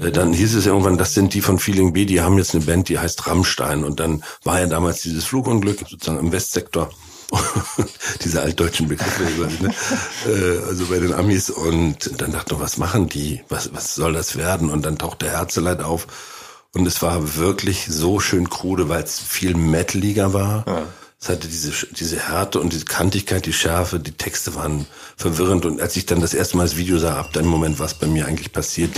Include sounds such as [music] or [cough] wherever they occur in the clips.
Äh, Dann hieß es irgendwann, das sind die von Feeling B, die haben jetzt eine Band, die heißt Rammstein. Und dann war ja damals dieses Flugunglück sozusagen im Westsektor. [laughs] Diese altdeutschen Begriffe, ne? Äh, also bei den Amis. Und dann dachte ich, was machen die? Was, was soll das werden? Und dann tauchte Herzeleid auf. Und es war wirklich so schön krude, weil es viel metaliger war. Ja. Es hatte diese, diese Härte und diese Kantigkeit, die Schärfe, die Texte waren verwirrend. Und als ich dann das erste Mal das Video sah, ab dem Moment, was bei mir eigentlich passiert.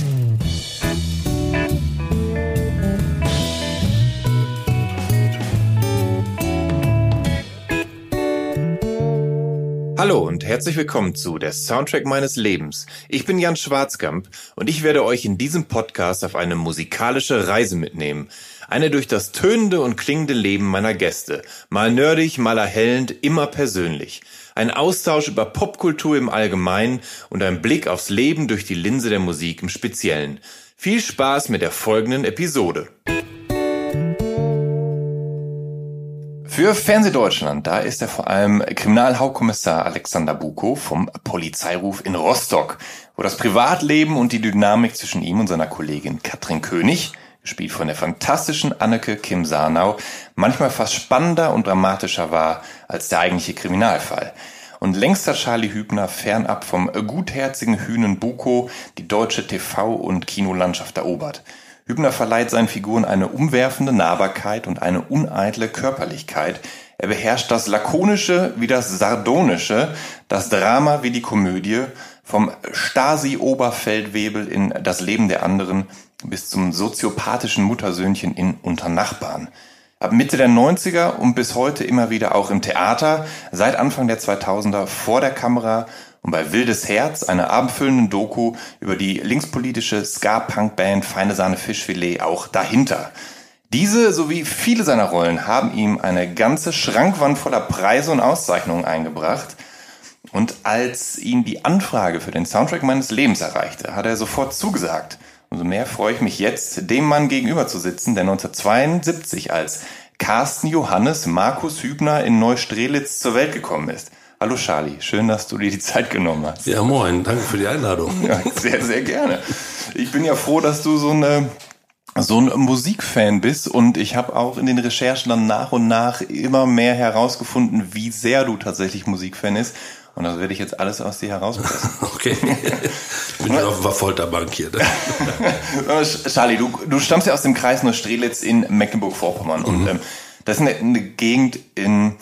Hallo und herzlich willkommen zu der Soundtrack meines Lebens. Ich bin Jan Schwarzkamp und ich werde euch in diesem Podcast auf eine musikalische Reise mitnehmen. Eine durch das tönende und klingende Leben meiner Gäste. Mal nerdig, mal erhellend, immer persönlich. Ein Austausch über Popkultur im Allgemeinen und ein Blick aufs Leben durch die Linse der Musik im Speziellen. Viel Spaß mit der folgenden Episode. Für Fernsehdeutschland, da ist er vor allem Kriminalhauptkommissar Alexander Buko vom Polizeiruf in Rostock, wo das Privatleben und die Dynamik zwischen ihm und seiner Kollegin Katrin König, gespielt von der fantastischen Anneke Kim Sarnau, manchmal fast spannender und dramatischer war als der eigentliche Kriminalfall. Und längst hat Charlie Hübner fernab vom gutherzigen Hühnen Buko die deutsche TV- und Kinolandschaft erobert. Hübner verleiht seinen Figuren eine umwerfende Nahbarkeit und eine uneitle Körperlichkeit. Er beherrscht das Lakonische wie das Sardonische, das Drama wie die Komödie, vom Stasi-Oberfeldwebel in Das Leben der anderen bis zum soziopathischen Muttersöhnchen in Unter Nachbarn. Ab Mitte der 90er und bis heute immer wieder auch im Theater, seit Anfang der 2000er vor der Kamera und bei Wildes Herz, einer abendfüllenden Doku über die linkspolitische Ska-Punk-Band Feine Sahne Fischfilet auch dahinter. Diese sowie viele seiner Rollen haben ihm eine ganze Schrankwand voller Preise und Auszeichnungen eingebracht. Und als ihn die Anfrage für den Soundtrack meines Lebens erreichte, hat er sofort zugesagt. Umso mehr freue ich mich jetzt, dem Mann gegenüber zu sitzen, der 1972 als Carsten Johannes Markus Hübner in Neustrelitz zur Welt gekommen ist. Hallo Charlie, schön, dass du dir die Zeit genommen hast. Ja, moin, danke für die Einladung. Ja, sehr, sehr gerne. Ich bin ja froh, dass du so eine so ein Musikfan bist und ich habe auch in den Recherchen dann nach und nach immer mehr herausgefunden, wie sehr du tatsächlich Musikfan ist. Und das werde ich jetzt alles aus dir herauspressen. [laughs] Okay. Ich bin ja auf der Folterbank hier. Ne? [laughs] Charlie, du, du stammst ja aus dem Kreis Neustrelitz in Mecklenburg-Vorpommern. Mhm. Und ähm, das ist eine, eine Gegend in,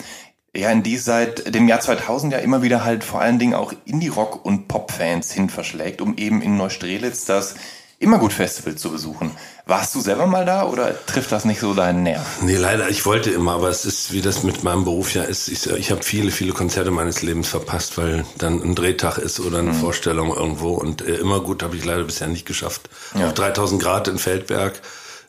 ja, in die seit dem Jahr 2000 ja immer wieder halt vor allen Dingen auch Indie-Rock- und Pop-Fans hin verschlägt, um eben in Neustrelitz das Immergut-Festival zu besuchen. Warst du selber mal da oder trifft das nicht so deinen Nerv? Nee, leider, ich wollte immer, aber es ist, wie das mit meinem Beruf ja ist. Ich, ich habe viele, viele Konzerte meines Lebens verpasst, weil dann ein Drehtag ist oder eine mhm. Vorstellung irgendwo. Und äh, Immergut habe ich leider bisher nicht geschafft. Ja. Auf 3000 Grad in Feldberg.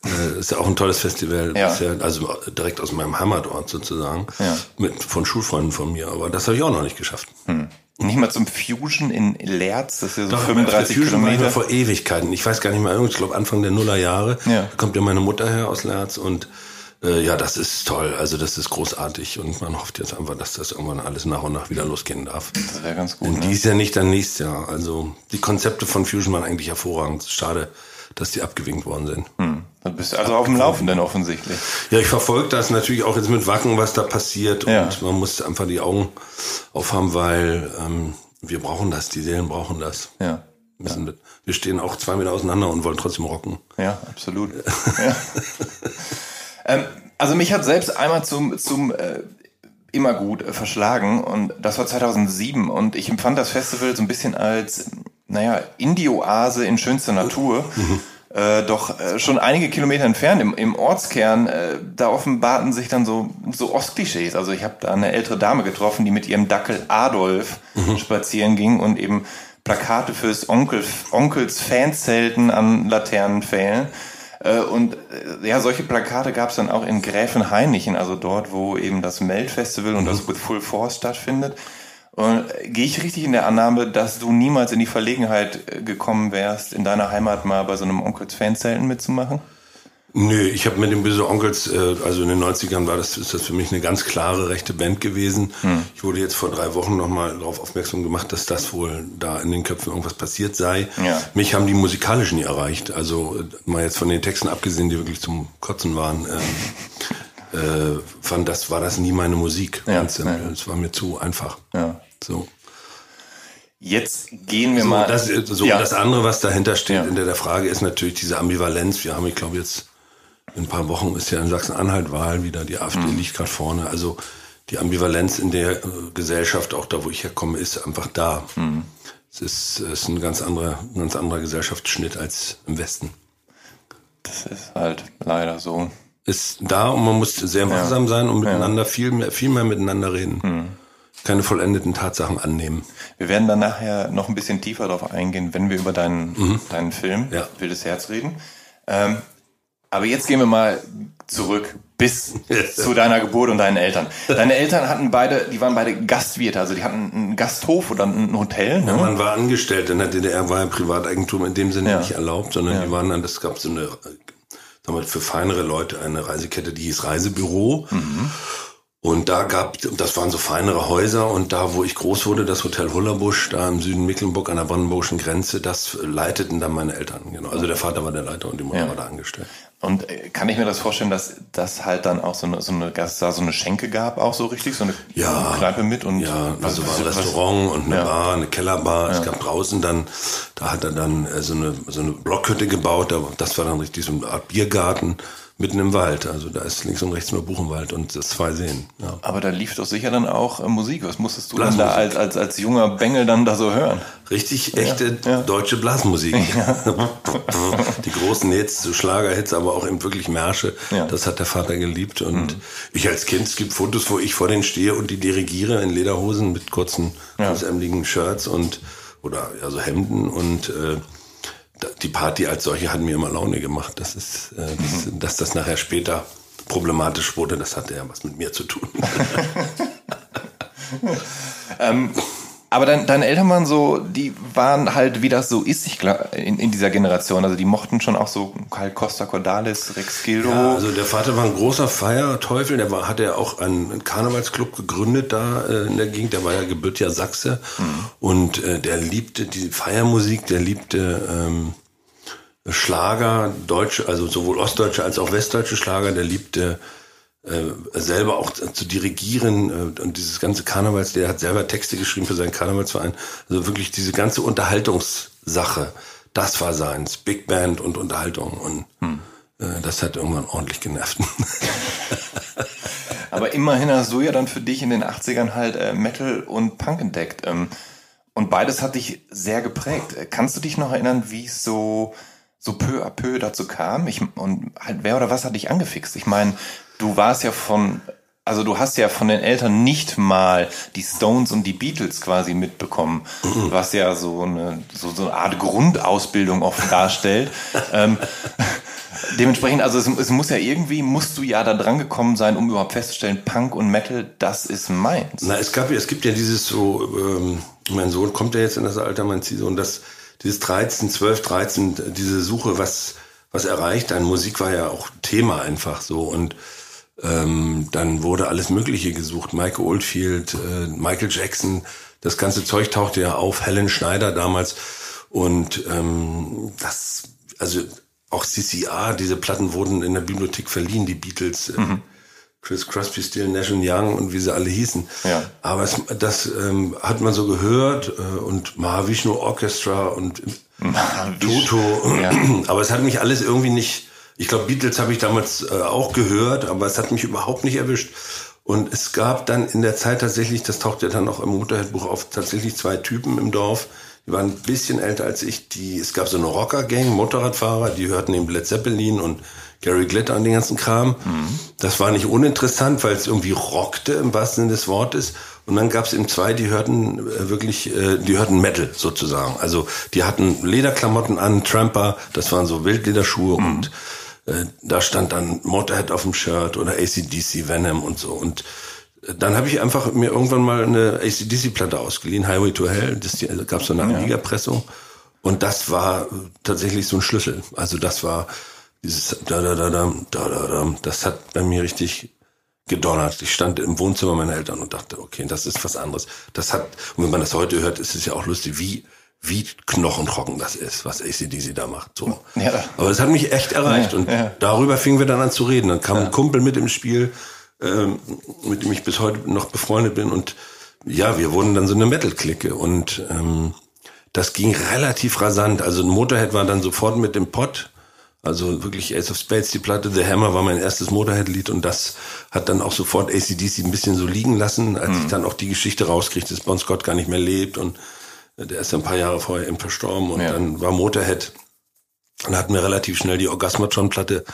Äh, ist ja auch ein tolles Festival, ja. bisher, also direkt aus meinem Heimatort sozusagen, ja. mit von Schulfreunden von mir. Aber das habe ich auch noch nicht geschafft. Hm. Nicht mal zum Fusion in Lerz, das ist ja so Doch, 35 Fusion Kilometer. War vor Ewigkeiten. Ich weiß gar nicht mehr, ich glaube Anfang der Nullerjahre. Ja. Da kommt ja meine Mutter her aus Lerz und äh, ja, das ist toll. Also das ist großartig und man hofft jetzt einfach, dass das irgendwann alles nach und nach wieder losgehen darf. Das wäre ganz gut. Und ne? dies Jahr nicht, dann nächstes Jahr. Also die Konzepte von Fusion waren eigentlich hervorragend. Schade, dass die abgewinkt worden sind. Hm. Dann bist du also auf dem Laufenden offensichtlich. Ja, ich verfolge das natürlich auch jetzt mit Wacken, was da passiert. Ja. Und man muss einfach die Augen aufhaben, weil ähm, wir brauchen das, die Seelen brauchen das. Ja. Müssen mit wir stehen auch zwei Meter auseinander und wollen trotzdem rocken. Ja, absolut. [laughs] ja. ähm, also mich hat selbst einmal zum, zum äh, immer gut äh, verschlagen und das war 2007 und ich empfand das Festival so ein bisschen als, naja, Indie-Oase in schönster Natur. Mhm. Äh, doch äh, schon einige Kilometer entfernt im, im Ortskern, äh, da offenbarten sich dann so, so Ostklischees. Also ich habe da eine ältere Dame getroffen, die mit ihrem Dackel Adolf mhm. spazieren ging und eben Plakate fürs Onkel, Onkels Fanzelten an Laternenpfählen. Äh, und äh, ja, solche Plakate gab es dann auch in Gräfenhainichen, also dort, wo eben das Melt-Festival und das mhm. With Full Force stattfindet. Und gehe ich richtig in der Annahme, dass du niemals in die Verlegenheit äh, gekommen wärst, in deiner Heimat mal bei so einem Onkels Fanzelten mitzumachen? Nö, ich habe mit den Böse Onkels, äh, also in den 90ern war das, ist das für mich eine ganz klare rechte Band gewesen. Hm. Ich wurde jetzt vor drei Wochen nochmal darauf aufmerksam gemacht, dass das wohl da in den Köpfen irgendwas passiert sei. Ja. Mich haben die musikalisch nie erreicht. Also äh, mal jetzt von den Texten abgesehen, die wirklich zum Kotzen waren, äh, [laughs] äh, fand das, war das nie meine Musik. Ja, es war mir zu einfach. Ja. So. Jetzt gehen wir so, mal. Das, so, ja. das andere, was dahinter steht ja. in der, Frage, ist natürlich diese Ambivalenz. Wir haben, ich glaube, jetzt in ein paar Wochen ist ja in Sachsen-Anhalt Wahl wieder, die AfD mhm. liegt gerade vorne. Also die Ambivalenz in der äh, Gesellschaft, auch da, wo ich herkomme, ist einfach da. Mhm. Es ist, ist ein ganz anderer, ein ganz anderer Gesellschaftsschnitt als im Westen. Das ist halt leider so. Ist da und man muss sehr wachsam ja. sein und miteinander viel mehr, viel mehr miteinander reden. Mhm. Keine vollendeten Tatsachen annehmen. Wir werden dann nachher noch ein bisschen tiefer darauf eingehen, wenn wir über deinen, mhm. deinen Film ja. Wildes Herz reden. Ähm, aber jetzt gehen wir mal zurück bis [laughs] zu deiner Geburt und deinen Eltern. Deine Eltern hatten beide, die waren beide Gastwirte, also die hatten einen Gasthof oder ein Hotel. Ne? Ja, man war angestellt. In der DDR war ja Privateigentum in dem Sinne ja. nicht erlaubt, sondern ja. die waren dann, das gab so eine, sagen wir, für feinere Leute eine Reisekette, die hieß Reisebüro. Mhm. Und da gab, das waren so feinere Häuser und da, wo ich groß wurde, das Hotel Hullerbusch, da im Süden Mecklenburg an der brandenburgischen Grenze, das leiteten dann meine Eltern, genau. Also der Vater war der Leiter und die Mutter ja. war da angestellt. Und äh, kann ich mir das vorstellen, dass das halt dann auch so eine, so eine, dass da so eine Schenke gab, auch so richtig, so eine ja, Kneipe mit und ja, also war ein Restaurant und eine ja. Bar, eine Kellerbar. Ja. Es gab draußen dann, da hat er dann äh, so eine so eine Blockhütte gebaut. Das war dann richtig so eine Art Biergarten mitten im Wald. Also da ist links und rechts nur Buchenwald und das zwei Seen. Ja. Aber da lief doch sicher dann auch äh, Musik. Was musstest du dann da als, als, als junger Bengel dann da so hören? Richtig echte ja, ja. deutsche Blasmusik. [laughs] [laughs] Die großen Hits, so Schlagerhits, aber auch eben wirklich Märsche. Das hat der Vater geliebt. Und mhm. ich als Kind, es gibt Fotos, wo ich vor denen stehe und die dirigiere in Lederhosen mit kurzen, kurzärmeligen Shirts und oder also Hemden und äh, die Party als solche hat mir immer Laune gemacht. Das ist, äh, das, mhm. dass das nachher später problematisch wurde, das hatte ja was mit mir zu tun. [laughs] ähm, aber dein, deine Eltern waren so, die waren halt, wie das so ist, ich glaub, in, in dieser Generation. Also die mochten schon auch so halt Costa Cordalis, Rex Gildo. Ja, also der Vater war ein großer Feierteufel. Der war, hat ja auch einen Karnevalsclub gegründet da äh, in der Gegend. Der war ja gebürtiger Sachse. Mhm. Und äh, der liebte die Feiermusik, der liebte ähm, Schlager, deutsche, also sowohl ostdeutsche als auch westdeutsche Schlager. Der liebte äh, selber auch zu dirigieren äh, und dieses ganze Karnevals, der hat selber Texte geschrieben für seinen Karnevalsverein. Also wirklich diese ganze Unterhaltungssache, das war seins. Big Band und Unterhaltung und hm. äh, das hat irgendwann ordentlich genervt. [laughs] Aber immerhin hast du ja dann für dich in den 80ern halt äh, Metal und Punk entdeckt. Ähm, und beides hat dich sehr geprägt. Kannst du dich noch erinnern, wie es so so peu à peu dazu kam? Ich, und halt wer oder was hat dich angefixt? Ich meine, du warst ja von, also du hast ja von den Eltern nicht mal die Stones und die Beatles quasi mitbekommen, mhm. was ja so eine, so, so eine Art Grundausbildung oft darstellt. [laughs] ähm, dementsprechend, also es, es, muss ja irgendwie, musst du ja da dran gekommen sein, um überhaupt festzustellen, Punk und Metal, das ist meins. Na, es gab, es gibt ja dieses so, ähm, mein Sohn kommt ja jetzt in das Alter, mein Ziehsohn, das, dieses 13, 12, 13, diese Suche, was, was erreicht dann. Musik war ja auch Thema einfach so und ähm, dann wurde alles Mögliche gesucht. Michael Oldfield, äh, Michael Jackson, das ganze Zeug tauchte ja auf. Helen Schneider damals. Und ähm, das, also auch CCA, diese Platten wurden in der Bibliothek verliehen, die Beatles. Äh, mhm. Chris Crosby, Still, Nash Young und wie sie alle hießen. Ja. Aber es, das ähm, hat man so gehört äh, und Mahavishnu Orchestra und Toto. Ja. Aber es hat mich alles irgendwie nicht. Ich glaube, Beatles habe ich damals äh, auch gehört, aber es hat mich überhaupt nicht erwischt. Und es gab dann in der Zeit tatsächlich, das taucht ja dann auch im Motorhead-Buch auf, tatsächlich zwei Typen im Dorf, die waren ein bisschen älter als ich. Die, es gab so eine Rocker-Gang, Motorradfahrer, die hörten eben Led Zeppelin und Gary Glitter und den ganzen Kram. Das war nicht uninteressant, weil es irgendwie rockte im wahrsten Sinne des Wortes. Und dann gab es eben zwei, die hörten äh, wirklich, äh, die hörten Metal sozusagen. Also die hatten Lederklamotten an, Tramper, das waren so Wildlederschuhe und äh, da stand dann Motorhead auf dem Shirt oder ACDC, Venom und so. Und äh, dann habe ich einfach mir irgendwann mal eine ACDC-Platte ausgeliehen, Highway to Hell. Das da gab so eine Amiga-Pressung. Und das war äh, tatsächlich so ein Schlüssel. Also das war dieses da da da da da da da. Das hat bei mir richtig gedonnert. Ich stand im Wohnzimmer meiner Eltern und dachte, okay, das ist was anderes. Das hat, und wenn man das heute hört, ist es ja auch lustig, wie wie knochentrocken das ist, was ACDC da macht. So. Ja. Aber das hat mich echt erreicht. Ja, und ja. darüber fingen wir dann an zu reden. Dann kam ein Kumpel mit im Spiel, ähm, mit dem ich bis heute noch befreundet bin. Und ja, wir wurden dann so eine Metal-Clique. Und ähm, das ging relativ rasant. Also ein Motorhead war dann sofort mit dem Pott. Also wirklich Ace of Spades, die Platte The Hammer war mein erstes Motorhead-Lied und das hat dann auch sofort ACDC ein bisschen so liegen lassen, als ich dann auch die Geschichte rauskriegte, dass Bon Scott gar nicht mehr lebt und der ist ein paar Jahre vorher eben verstorben und Ja. dann war Motorhead. Dann hatten wir relativ schnell die Orgasmatron-Platte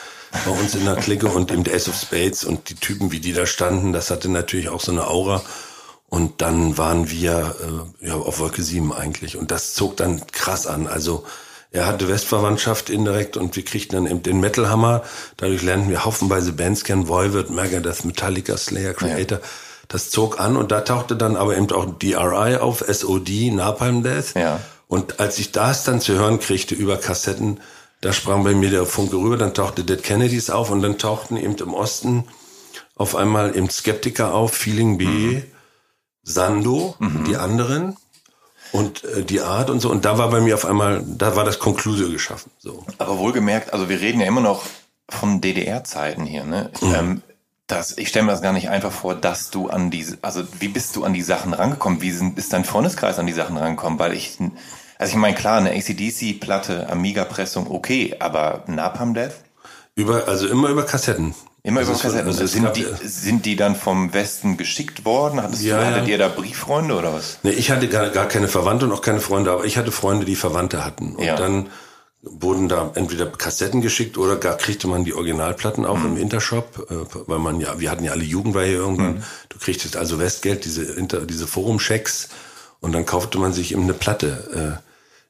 bei uns in der Clique und eben der Ace of Spades und die Typen, wie die da standen, das hatte natürlich auch so eine Aura. Und dann waren wir äh, ja, auf Wolke 7 eigentlich. Und das zog dann krass an. Also er hatte Westverwandtschaft indirekt und wir kriegten dann eben den Metal-Hammer. Dadurch lernten wir haufenweise Bands kennen, Voivod, Megadeth, Metallica, Slayer, Creator. Das zog an und da tauchte dann aber eben auch DRI auf, SOD, Napalm Death. Ja. Und als ich das dann zu hören kriegte über Kassetten, da sprang bei mir der Funke rüber, dann tauchte Dead Kennedys auf und dann tauchten eben im Osten auf einmal eben Skeptiker auf, Feeling B, Sando, die anderen und äh, die Art und so. Und da war bei mir auf einmal, da war das Konklusio geschaffen. So. Aber wohlgemerkt, also wir reden ja immer noch von DDR-Zeiten hier, ne? Ähm, das, ich stelle mir das gar nicht einfach vor, dass du an diese, also wie bist du an die Sachen rangekommen? Wie sind, ist dein Freundeskreis an die Sachen rangekommen? Weil ich, also ich meine, klar, eine ACDC-Platte, Amiga-Pressung, okay, aber Napalm Death? Über, also immer über Kassetten. Immer Also über Kassetten. also es sind, gab- die, sind die dann vom Westen geschickt worden? Hattest Ja, du, hattet ja. ihr da Brieffreunde oder was? Nee, ich hatte gar, gar keine Verwandte und auch keine Freunde, aber ich hatte Freunde, die Verwandte hatten. Und Ja. dann wurden da entweder Kassetten geschickt oder gar kriegte man die Originalplatten auch im Intershop, äh, weil man ja, wir hatten ja alle Jugendweihe irgendwann. Du kriegtest also Westgeld, diese Inter, diese Forum-Checks und dann kaufte man sich eben eine Platte. Äh,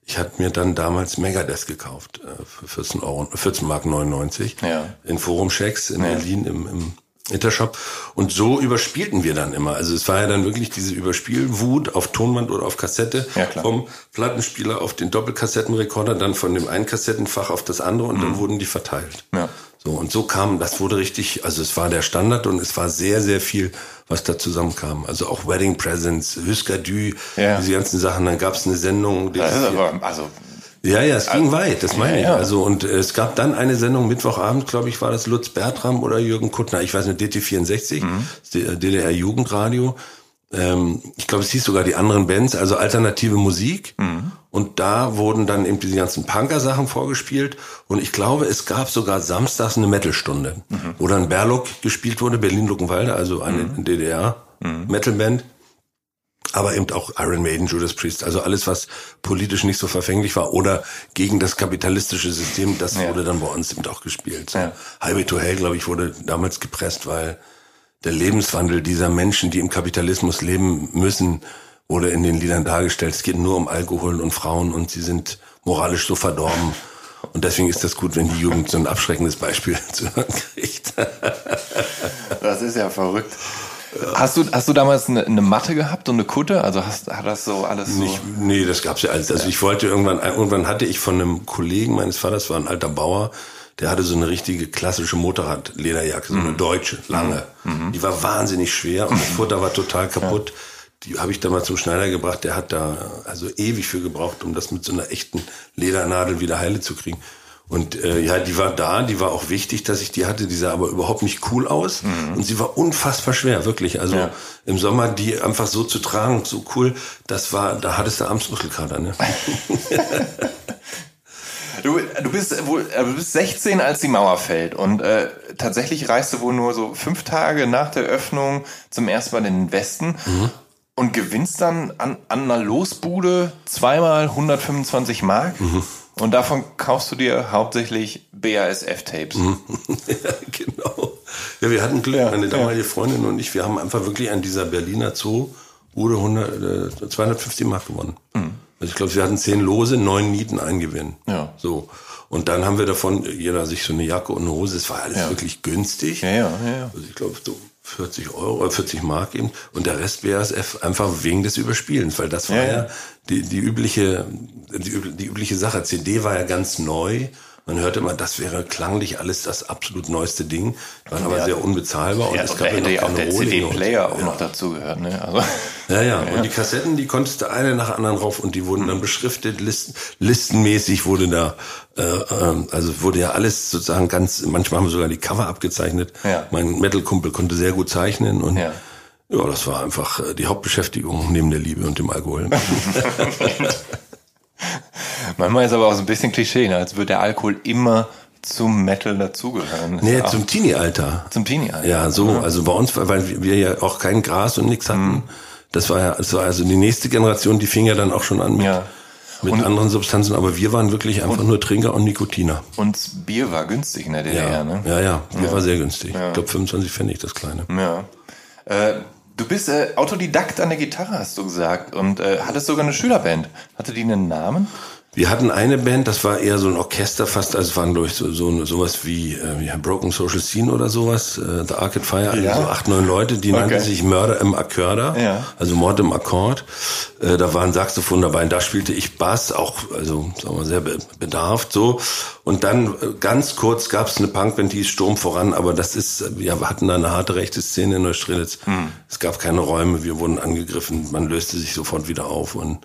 ich hatte mir dann damals Megadeth gekauft äh, für 14 Euro, 14 Mark 99 Ja. in Forum-Checks in Berlin im, im Intershop. Und so überspielten wir dann immer. Also es war ja dann wirklich diese Überspielwut auf Tonband oder auf Kassette Ja, vom Plattenspieler auf den Doppelkassettenrekorder, dann von dem einen Kassettenfach auf das andere und dann wurden die verteilt. Mhm. Ja. So, und so kam, das wurde richtig, also es war der Standard und es war sehr, sehr viel, was da zusammenkam. Also auch Wedding Presents, Husker Du, Ja. diese ganzen Sachen. Dann gab es eine Sendung, die Das ist aber, also, ja, ja, es ging weit, das meine ja. ich. Also und äh, es gab dann eine Sendung Mittwochabend, glaube ich, war das Lutz Bertram oder Jürgen Kuttner, ich weiß nicht, DT64, das DDR Jugendradio. Ähm, ich glaube, es hieß sogar die anderen Bands, also alternative Musik. Und da wurden dann eben diese ganzen Punker-Sachen vorgespielt. Und ich glaube, es gab sogar samstags eine Metalstunde, wo dann Berlock gespielt wurde, Berlin-Luckenwalde, also eine DDR-Metalband aber eben auch Iron Maiden, Judas Priest, also alles, was politisch nicht so verfänglich war oder gegen das kapitalistische System, das Ja. wurde dann bei uns eben auch gespielt. So. Ja. Highway to Hell, glaube ich, wurde damals gepresst, weil der Lebenswandel dieser Menschen, die im Kapitalismus leben müssen, wurde in den Liedern dargestellt. Es geht nur um Alkohol und Frauen und sie sind moralisch so verdorben. Und deswegen ist das gut, wenn die Jugend so ein abschreckendes Beispiel [laughs] zu hören kriegt. das ist ja verrückt. Hast du, hast du damals eine, eine Matte gehabt und eine Kutte? Also hast, hat das so alles so? Nicht, nee, das gab's ja alles. Also ich wollte irgendwann, irgendwann hatte ich von einem Kollegen meines Vaters, war ein alter Bauer, der hatte so eine richtige klassische Motorradlederjacke, so eine Mhm. deutsche, lange. Die war wahnsinnig schwer und das Futter war total kaputt. Die habe ich dann mal zum Schneider gebracht. Der hat da also ewig für gebraucht, um das mit so einer echten Ledernadel wieder heile zu kriegen. Und äh, ja, die war da, die war auch wichtig, dass ich die hatte. Die sah aber überhaupt nicht cool aus mhm. und sie war unfassbar schwer, wirklich. Also ja. im Sommer die einfach so zu tragen, so cool, das war, da hattest du abends Muskelkater. Ne? [laughs] Du, du bist wohl, äh, du bist 16, als die Mauer fällt und äh, tatsächlich reist du wohl nur so fünf Tage nach der Öffnung zum ersten Mal in den Westen mhm. und gewinnst dann an, an einer Losbude zweimal 125 Mark. Mhm. Und davon kaufst du dir hauptsächlich BASF-Tapes. Mhm. [laughs] ja, genau. Ja, wir hatten Glück, ja, meine damalige ja. Freundin und ich, wir haben einfach wirklich an dieser Berliner Zoo Bude 100, äh, 250 Mark gewonnen. Mhm. Also ich glaube, wir hatten zehn Lose, neun Nieten eingewinnen. Ja. So. Und dann haben wir davon, jeder sich so eine Jacke und eine Hose, es war alles ja. wirklich günstig. Ja, ja, ja. Also ich glaube, so 40 Euro, 40 äh, Mark eben. Und der Rest BASF einfach wegen des Überspielens, weil das war ja, ja die, die übliche, die, die übliche Sache. CD war ja ganz neu. Man hörte immer, das wäre klanglich alles das absolut neueste Ding, war aber ja. sehr unbezahlbar und ja, es gab ja noch keine auch der CD-Player auch noch dazu gehört, ne? Also. Ja, ja, und die Kassetten, die konntest du eine nach anderen rauf und die wurden dann beschriftet, listen, listenmäßig wurde da, äh, äh, also wurde ja alles sozusagen ganz, manchmal haben wir sogar die Cover abgezeichnet. Ja. Mein Metal-Kumpel konnte sehr gut zeichnen und ja. Ja, das war einfach äh, die Hauptbeschäftigung neben der Liebe und dem Alkohol. [laughs] Manchmal ist aber auch so ein bisschen Klischee, ne? als würde der Alkohol immer zum Metal dazugehören. Nee, zum Teenie-Alter. Zum Teenie-Alter. Ja, so, also bei uns, weil wir ja auch kein Gras und nichts hatten. Mhm. Das war ja, das war also die nächste Generation, die fing ja dann auch schon an mit, ja. mit und, anderen Substanzen, aber wir waren wirklich einfach nur Trinker und Nikotiner. Und Bier war günstig in der DDR, ja, ne? Ja, ja, Bier ja. war sehr günstig. Ja. Ich glaube 25 Pfennig das kleine. Ja. Äh, Du bist äh, Autodidakt an der Gitarre, hast du gesagt, und äh, hattest sogar eine Schülerband. Hatte die einen Namen? Wir hatten eine Band, das war eher so ein Orchester fast, also es waren glaube ich so, so sowas wie, äh, Broken Social Scene oder sowas, äh, The Arcade Fire, ja. so acht, neun Leute, die okay. nannten sich Mörder im Akkörder, ja. also Mord im Akkord. Äh, da war ein Saxophon dabei und da spielte ich Bass, auch also sagen wir sehr bedarft so. Und dann äh, ganz kurz gab es eine Punkband, die ist Sturm voran, aber das ist, wir hatten da eine harte rechte Szene in Neustrelitz. Hm. Es gab keine Räume, wir wurden angegriffen, man löste sich sofort wieder auf und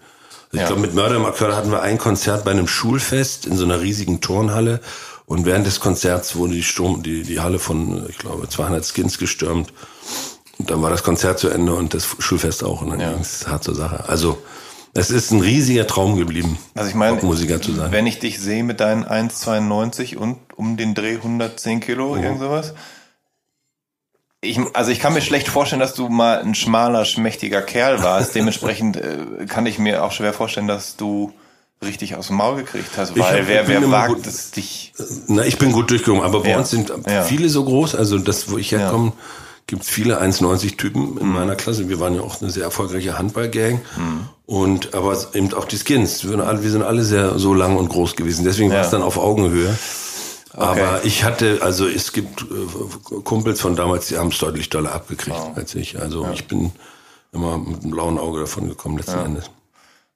ich ja. glaube, mit Mörder im Akkord hatten wir ein Konzert bei einem Schulfest in so einer riesigen Turnhalle. Und während des Konzerts wurde die, Sturm, die, die Halle von, ich glaube, 200 Skins gestürmt. Und dann war das Konzert zu Ende und das Schulfest auch. Und dann ja. ging es hart zur Sache. Also, es ist ein riesiger Traum geblieben, also ich meine, Musiker zu sein. Wenn ich dich sehe mit deinen 1,92 und um den Dreh 110 Kilo, mhm. irgend sowas, ich, also ich kann mir schlecht vorstellen, dass du mal ein schmaler, schmächtiger Kerl warst. Dementsprechend äh, kann ich mir auch schwer vorstellen, dass du richtig aus dem Maul gekriegt hast, weil hab, wer, wer wagt gut, es dich? Na, ich bin gut durchgekommen, aber bei ja. uns sind ja. viele so groß, also das, wo ich herkomme, ja. gibt es viele 1,90 Typen in mhm. meiner Klasse. Wir waren ja auch eine sehr erfolgreiche Handballgang. Mhm. Und aber eben auch die Skins. Wir sind alle, wir sind alle sehr so lang und groß gewesen. Deswegen war es dann auf Augenhöhe. Okay. Aber ich hatte, also es gibt äh, Kumpels von damals, die haben es deutlich doller abgekriegt oh. als ich. Also ja. ich bin immer mit einem blauen Auge davon gekommen letzten ja. Endes.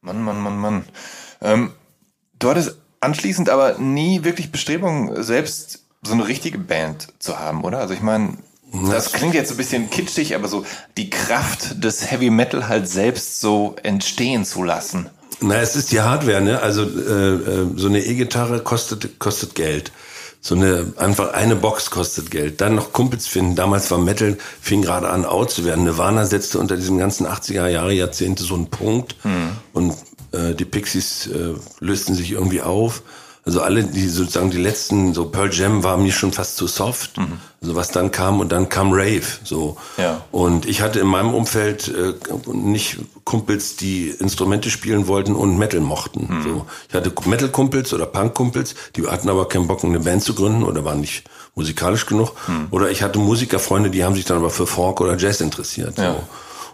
Mann, Mann, Mann, Mann. Ähm, du hattest anschließend aber nie wirklich Bestrebungen, selbst so eine richtige Band zu haben, oder? Also ich meine, das klingt jetzt ein bisschen kitschig, aber so die Kraft des Heavy Metal halt selbst so entstehen zu lassen. Na, es ist die Hardware, ne? Also äh, äh so eine E-Gitarre kostet kostet Geld so eine, einfach eine Box kostet Geld. Dann noch Kumpels finden. Damals war Metal, fing gerade an, out zu werden. Nirvana setzte unter diesem ganzen 80er Jahre, Jahrzehnte so einen Punkt. Mhm. Und äh, die Pixies äh, lösten sich irgendwie auf. Also alle, die sozusagen die letzten, so Pearl Jam war mir schon fast zu soft. Mhm. Also was dann kam und dann kam Rave. So. Ja. Und ich hatte in meinem Umfeld äh, nicht Kumpels, die Instrumente spielen wollten und Metal mochten. Mhm. So. Ich hatte Metal-Kumpels oder Punk-Kumpels, die hatten aber keinen Bock, eine Band zu gründen oder waren nicht musikalisch genug. Mhm. Oder ich hatte Musikerfreunde, die haben sich dann aber für Folk oder Jazz interessiert. Ja. So.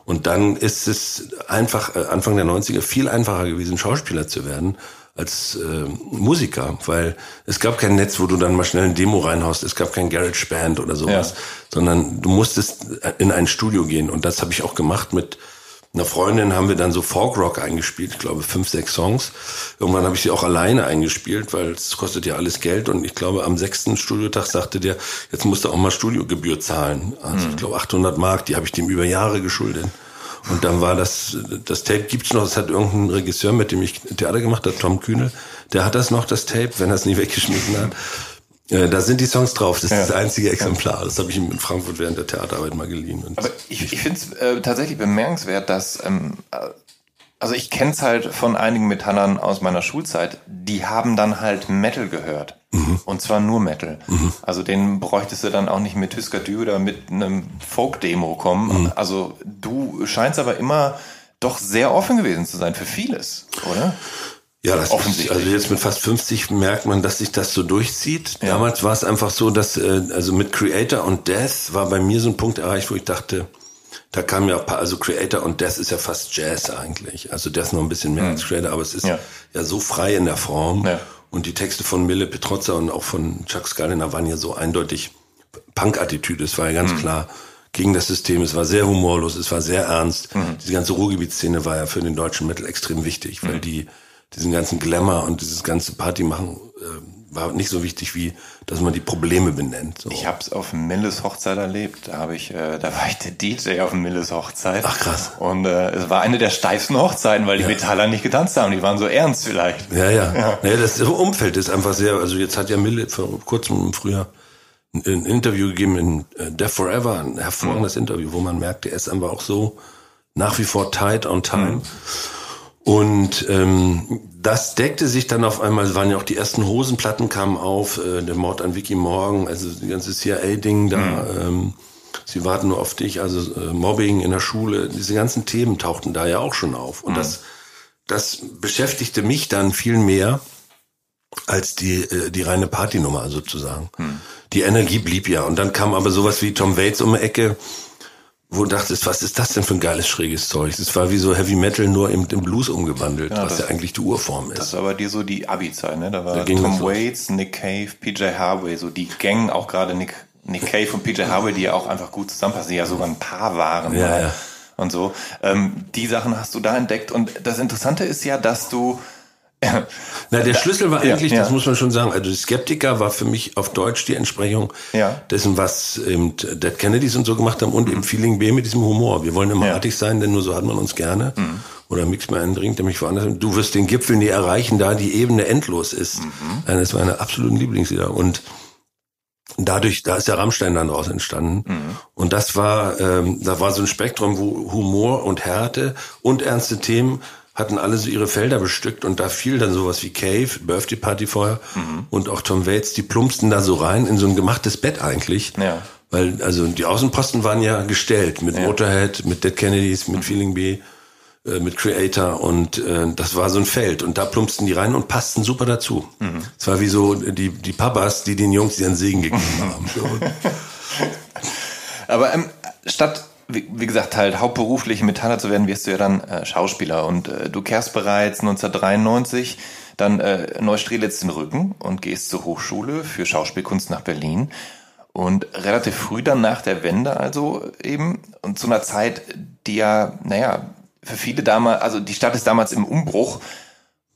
Und dann ist es einfach äh, Anfang der 90er viel einfacher gewesen, Schauspieler zu werden, als äh, Musiker, weil es gab kein Netz, wo du dann mal schnell ein Demo reinhaust, es gab kein Garage Band oder sowas, ja. sondern du musstest in ein Studio gehen und das habe ich auch gemacht mit einer Freundin haben wir dann so Folk Rock eingespielt, ich glaube fünf, sechs Songs. Irgendwann habe ich sie auch alleine eingespielt, weil es kostet ja alles Geld und ich glaube am sechsten Studiotag sagte der, jetzt musst du auch mal Studiogebühr zahlen. Also mhm. ich glaube 800 Mark, die habe ich dem über Jahre geschuldet. Und dann war das, das Tape gibt's noch, das hat irgendein Regisseur, mit dem ich Theater gemacht habe, Tom Kühnel, Der hat das noch, das Tape, wenn er es nie weggeschmissen hat. Äh, da sind die Songs drauf. Das ist das einzige Exemplar. Das habe ich ihm in Frankfurt während der Theaterarbeit mal geliehen. Und Aber ich, ich finde es äh, tatsächlich bemerkenswert, dass ähm, äh, also ich kenne es halt von einigen Metallern aus meiner Schulzeit, die haben dann halt Metal gehört. Mhm. Und zwar nur Metal. Mhm. Also den bräuchtest du dann auch nicht mit Hüsker oder mit einem Folk-Demo kommen. Mhm. Also du scheinst aber immer doch sehr offen gewesen zu sein für vieles, oder? Ja, das ist, also jetzt mit fast 50 merkt man, dass sich das so durchzieht. Ja. Damals war es einfach so, dass äh, also mit Creator und Death war bei mir so ein Punkt erreicht, wo ich dachte, da kam ja, also Creator und Death ist ja fast Jazz eigentlich. Also Death noch ein bisschen mehr mhm. als Creator, aber es ist ja. ja, so frei in der Form. Ja. Und die Texte von Mille Petrozza und auch von Chuck Schuldiner waren ja so eindeutig Punk-Attitüde. Es war ja ganz mhm. klar gegen das System. Es war sehr humorlos, es war sehr ernst. Mhm. Diese ganze Ruhrgebietsszene war ja für den deutschen Metal extrem wichtig, weil mhm. die diesen ganzen Glamour und dieses ganze Party machen äh, war nicht so wichtig wie, dass man die Probleme benennt. So. Ich habe es auf Milles Hochzeit erlebt. Da habe ich, äh, da war ich der DJ auf Milles Hochzeit. Ach krass. Und äh, es war eine der steifsten Hochzeiten, weil die ja. Metaller nicht getanzt haben. Die waren so ernst vielleicht. Ja, ja. ja. Naja, das Umfeld ist einfach sehr. Also jetzt hat ja Mille vor kurzem im Frühjahr ein Interview gegeben in äh, Death Forever, ein hervorragendes mhm. Interview, wo man merkt, er ist einfach auch so nach wie vor tight on time. Mhm. Und ähm, das deckte sich dann auf einmal, waren ja auch die ersten Hosenplatten kamen auf, äh, der Mord an Vicky Morgan, also die ganze CIA-Ding da, mhm. ähm, sie warten nur auf dich, also äh, Mobbing in der Schule, diese ganzen Themen tauchten da ja auch schon auf. Und mhm. das, das beschäftigte mich dann viel mehr als die, äh, die reine Partynummer sozusagen. Mhm. Die Energie blieb ja. Und dann kam aber sowas wie Tom Waits um die Ecke, wo du dachtest, was ist das denn für ein geiles, schräges Zeug? Es war wie so Heavy Metal nur im, im Blues umgewandelt, ja, was das, ja eigentlich die Urform ist. Das war aber dir so die Abi-Zeit, ne? Da war da Tom Waits, Nick Cave, PJ Harvey, so die Gang, auch gerade Nick, Nick Cave und PJ Harvey, die ja auch einfach gut zusammenpassen, die ja sogar ein Paar waren. Ja, ja. Und so. Ähm, die Sachen hast du da entdeckt. Und das Interessante ist ja, dass du na, der Schlüssel war eigentlich, ja, ja. das muss man schon sagen, also Skeptiker war für mich auf Deutsch die Entsprechung ja. dessen, was eben Dead Kennedys und so gemacht haben und mhm. eben Feeling B mit diesem Humor. Wir wollen immer artig sein, denn nur so hat man uns gerne. Mhm. Oder Mix mir einen Drink, der mich woanders. Du wirst den Gipfel nie erreichen, da die Ebene endlos ist. Mhm. Eines meiner absoluten Lieblingslieder. Und dadurch, da ist der Rammstein dann daraus entstanden. Mhm. Und das war, ähm, da war so ein Spektrum, wo Humor und Härte und ernste Themen hatten alle so ihre Felder bestückt und da fiel dann sowas wie Cave, Birthday Party vorher mhm. und auch Tom Waits, die plumpsten da so rein in so ein gemachtes Bett eigentlich. Ja. Weil, also die Außenposten waren ja gestellt mit ja. Motorhead, mit Dead Kennedys, mit mhm. Feeling B, äh, mit Creator und äh, das war so ein Feld und da plumpsten die rein und passten super dazu. Mhm. Es war wie so die, die Papas, die den Jungs ihren Segen gegeben [laughs] haben. Aber ähm, statt wie, wie, gesagt, halt hauptberuflich Metaller zu werden, wirst du ja dann äh, Schauspieler. Und äh, du kehrst bereits 1993 dann äh, Neustrelitz den Rücken und gehst zur Hochschule für Schauspielkunst nach Berlin. Und relativ früh dann nach der Wende also eben und zu einer Zeit, die ja, naja, für viele damals, also die Stadt ist damals im Umbruch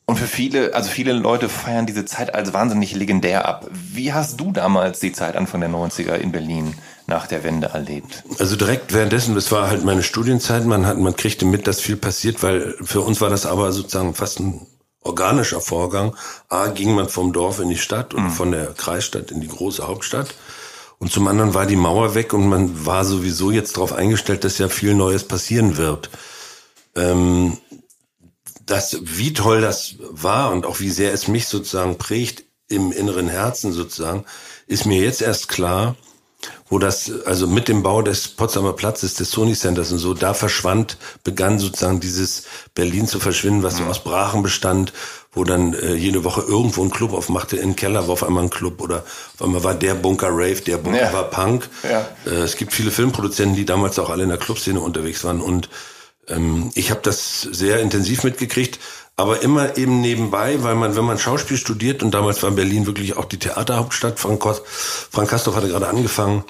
und für viele, also viele Leute feiern diese Zeit als wahnsinnig legendär ab. Wie hast du damals die Zeit Anfang der 90er in Berlin nach der Wende erlebt? Also direkt währenddessen, das war halt meine Studienzeit, man hat, man kriegte mit, dass viel passiert, weil für uns war das aber sozusagen fast ein organischer Vorgang. A, ging man vom Dorf in die Stadt und mhm. von der Kreisstadt in die große Hauptstadt. Und zum anderen war die Mauer weg und man war sowieso jetzt darauf eingestellt, dass ja viel Neues passieren wird. Ähm, das, wie toll das war und auch wie sehr es mich sozusagen prägt im inneren Herzen sozusagen, ist mir jetzt erst klar, wo das, also mit dem Bau des Potsdamer Platzes, des Sony Centers und so, da verschwand, begann sozusagen dieses Berlin zu verschwinden, was so mhm. aus Brachen bestand, wo dann äh, jede Woche irgendwo ein Club aufmachte, in Keller war auf einmal ein Club oder auf einmal war der Bunker Rave, der Bunker ja. war Punk. Ja. Äh, es gibt viele Filmproduzenten, die damals auch alle in der Clubszene unterwegs waren und ähm, ich habe das sehr intensiv mitgekriegt, aber immer eben nebenbei, weil man, wenn man Schauspiel studiert, und damals war Berlin wirklich auch die Theaterhauptstadt, Frank, Kost, Frank Kastorf hatte gerade angefangen,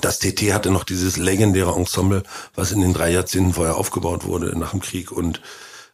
das TT hatte noch dieses legendäre Ensemble, was in den drei Jahrzehnten vorher aufgebaut wurde nach dem Krieg und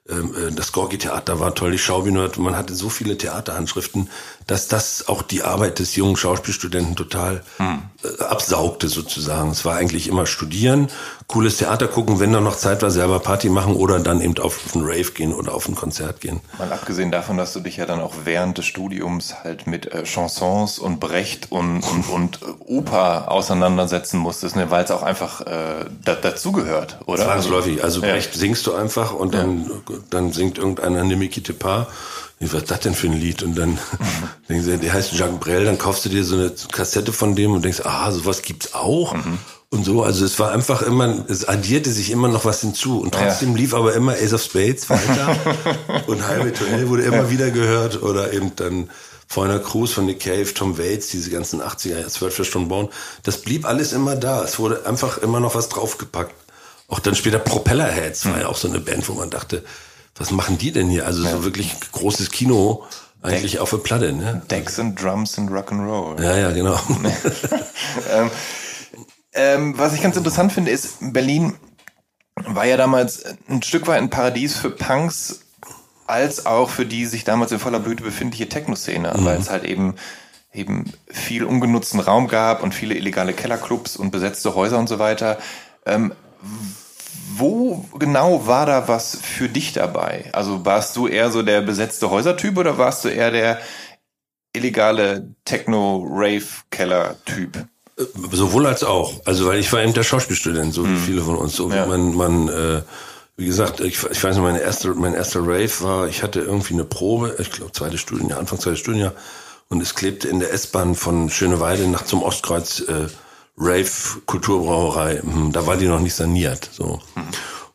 ähm, äh, das Gorki-Theater war toll, die Schaubühne, man hatte so viele Theaterhandschriften, dass das auch die Arbeit des jungen Schauspielstudenten total hm. äh, absaugte sozusagen. Es war eigentlich immer studieren, cooles Theater gucken, wenn da noch Zeit war, selber Party machen oder dann eben auf einen Rave gehen oder auf ein Konzert gehen. Mal abgesehen davon, dass du dich ja dann auch während des Studiums halt mit äh, Chansons und Brecht und, und, und Oper auseinandersetzen musstest, ne? weil es auch einfach äh, da, dazugehört, oder? Zwangsläufig. Also Brecht ja. singst du einfach und dann, ja. dann singt irgendeiner Nimiki Tepar was ist das denn für ein Lied? Und dann mhm. denkst du, der heißt Jacques Brel, dann kaufst du dir so eine Kassette von dem und denkst, ah, sowas gibt's auch. Mhm. Und so, also es war einfach immer, es addierte sich immer noch was hinzu. Und trotzdem ja. lief aber immer Ace of Spades weiter. [laughs] und Highway to Hell wurde immer ja. wieder gehört. Oder eben dann Foreigner Cruz von Nick Cave, Tom Waits, diese ganzen 80er, 12 Stunden Born. Das blieb alles immer da. Es wurde einfach immer noch was draufgepackt. Auch dann später Propellerheads war ja auch so eine Band, wo man dachte, was machen die denn hier? Also ja. so wirklich großes Kino eigentlich Deck, auf der Platte, ne? Decks and Drums and Rock'n'Roll. Ja, ja, genau. [laughs] ähm, ähm, was ich ganz interessant finde, ist, Berlin war ja damals ein Stück weit ein Paradies für Punks, als auch für die sich damals in voller Blüte befindliche Techno-Szene, mhm. weil es halt eben eben viel ungenutzten Raum gab und viele illegale Kellerclubs und besetzte Häuser und so weiter. Ähm, wo genau war da was für dich dabei? Also warst du eher so der besetzte Häusertyp oder warst du eher der illegale Techno-Rave-Keller-Typ? Äh, sowohl als auch. Also weil ich war eben der Schauspielstudent, so wie hm. viele von uns. So ja. man, man äh, wie gesagt, ich, ich weiß noch, meine erste, mein erster Rave war, ich hatte irgendwie eine Probe, ich glaube zweite Studienjahr, Anfang zweites Studienjahr, und es klebte in der S-Bahn von Schöneweide nach zum Ostkreuz äh, Rave Kulturbrauerei, hm, da war die noch nicht saniert. So.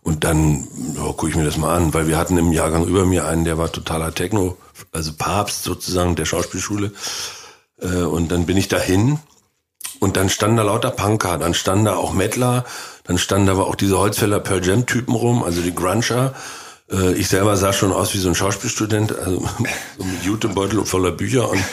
Und dann ja, gucke ich mir das mal an, weil wir hatten im Jahrgang über mir einen, der war totaler Techno, also Papst sozusagen der Schauspielschule. Äh, und dann bin ich dahin und dann standen da lauter Punker, dann standen da auch Mettler, dann standen da aber auch diese Holzfäller Pearl Jam Typen rum, also die Gruncher. Äh, ich selber sah schon aus wie so ein Schauspielstudent, also [laughs] so mit Jutebeutel voller Bücher und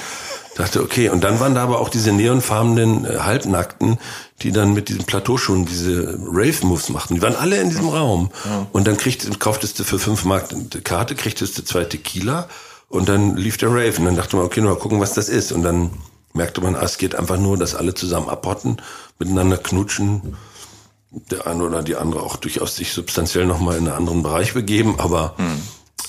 dachte, okay, und dann waren da aber auch diese neonfarbenen äh, Halbnackten, die dann mit diesen Plateauschuhen diese Rave-Moves machten. Die waren alle in diesem Raum. Ja. Und dann kriegt, kauftest du für fünf Mark eine Karte, kriegtest du zwei Tequila und dann lief der Rave. Und dann dachte man, okay, mal gucken, was das ist. Und dann merkte man, ah, es geht einfach nur, dass alle zusammen abhotten, miteinander knutschen. Der eine oder die andere auch durchaus sich substanziell nochmal in einen anderen Bereich begeben, aber hm.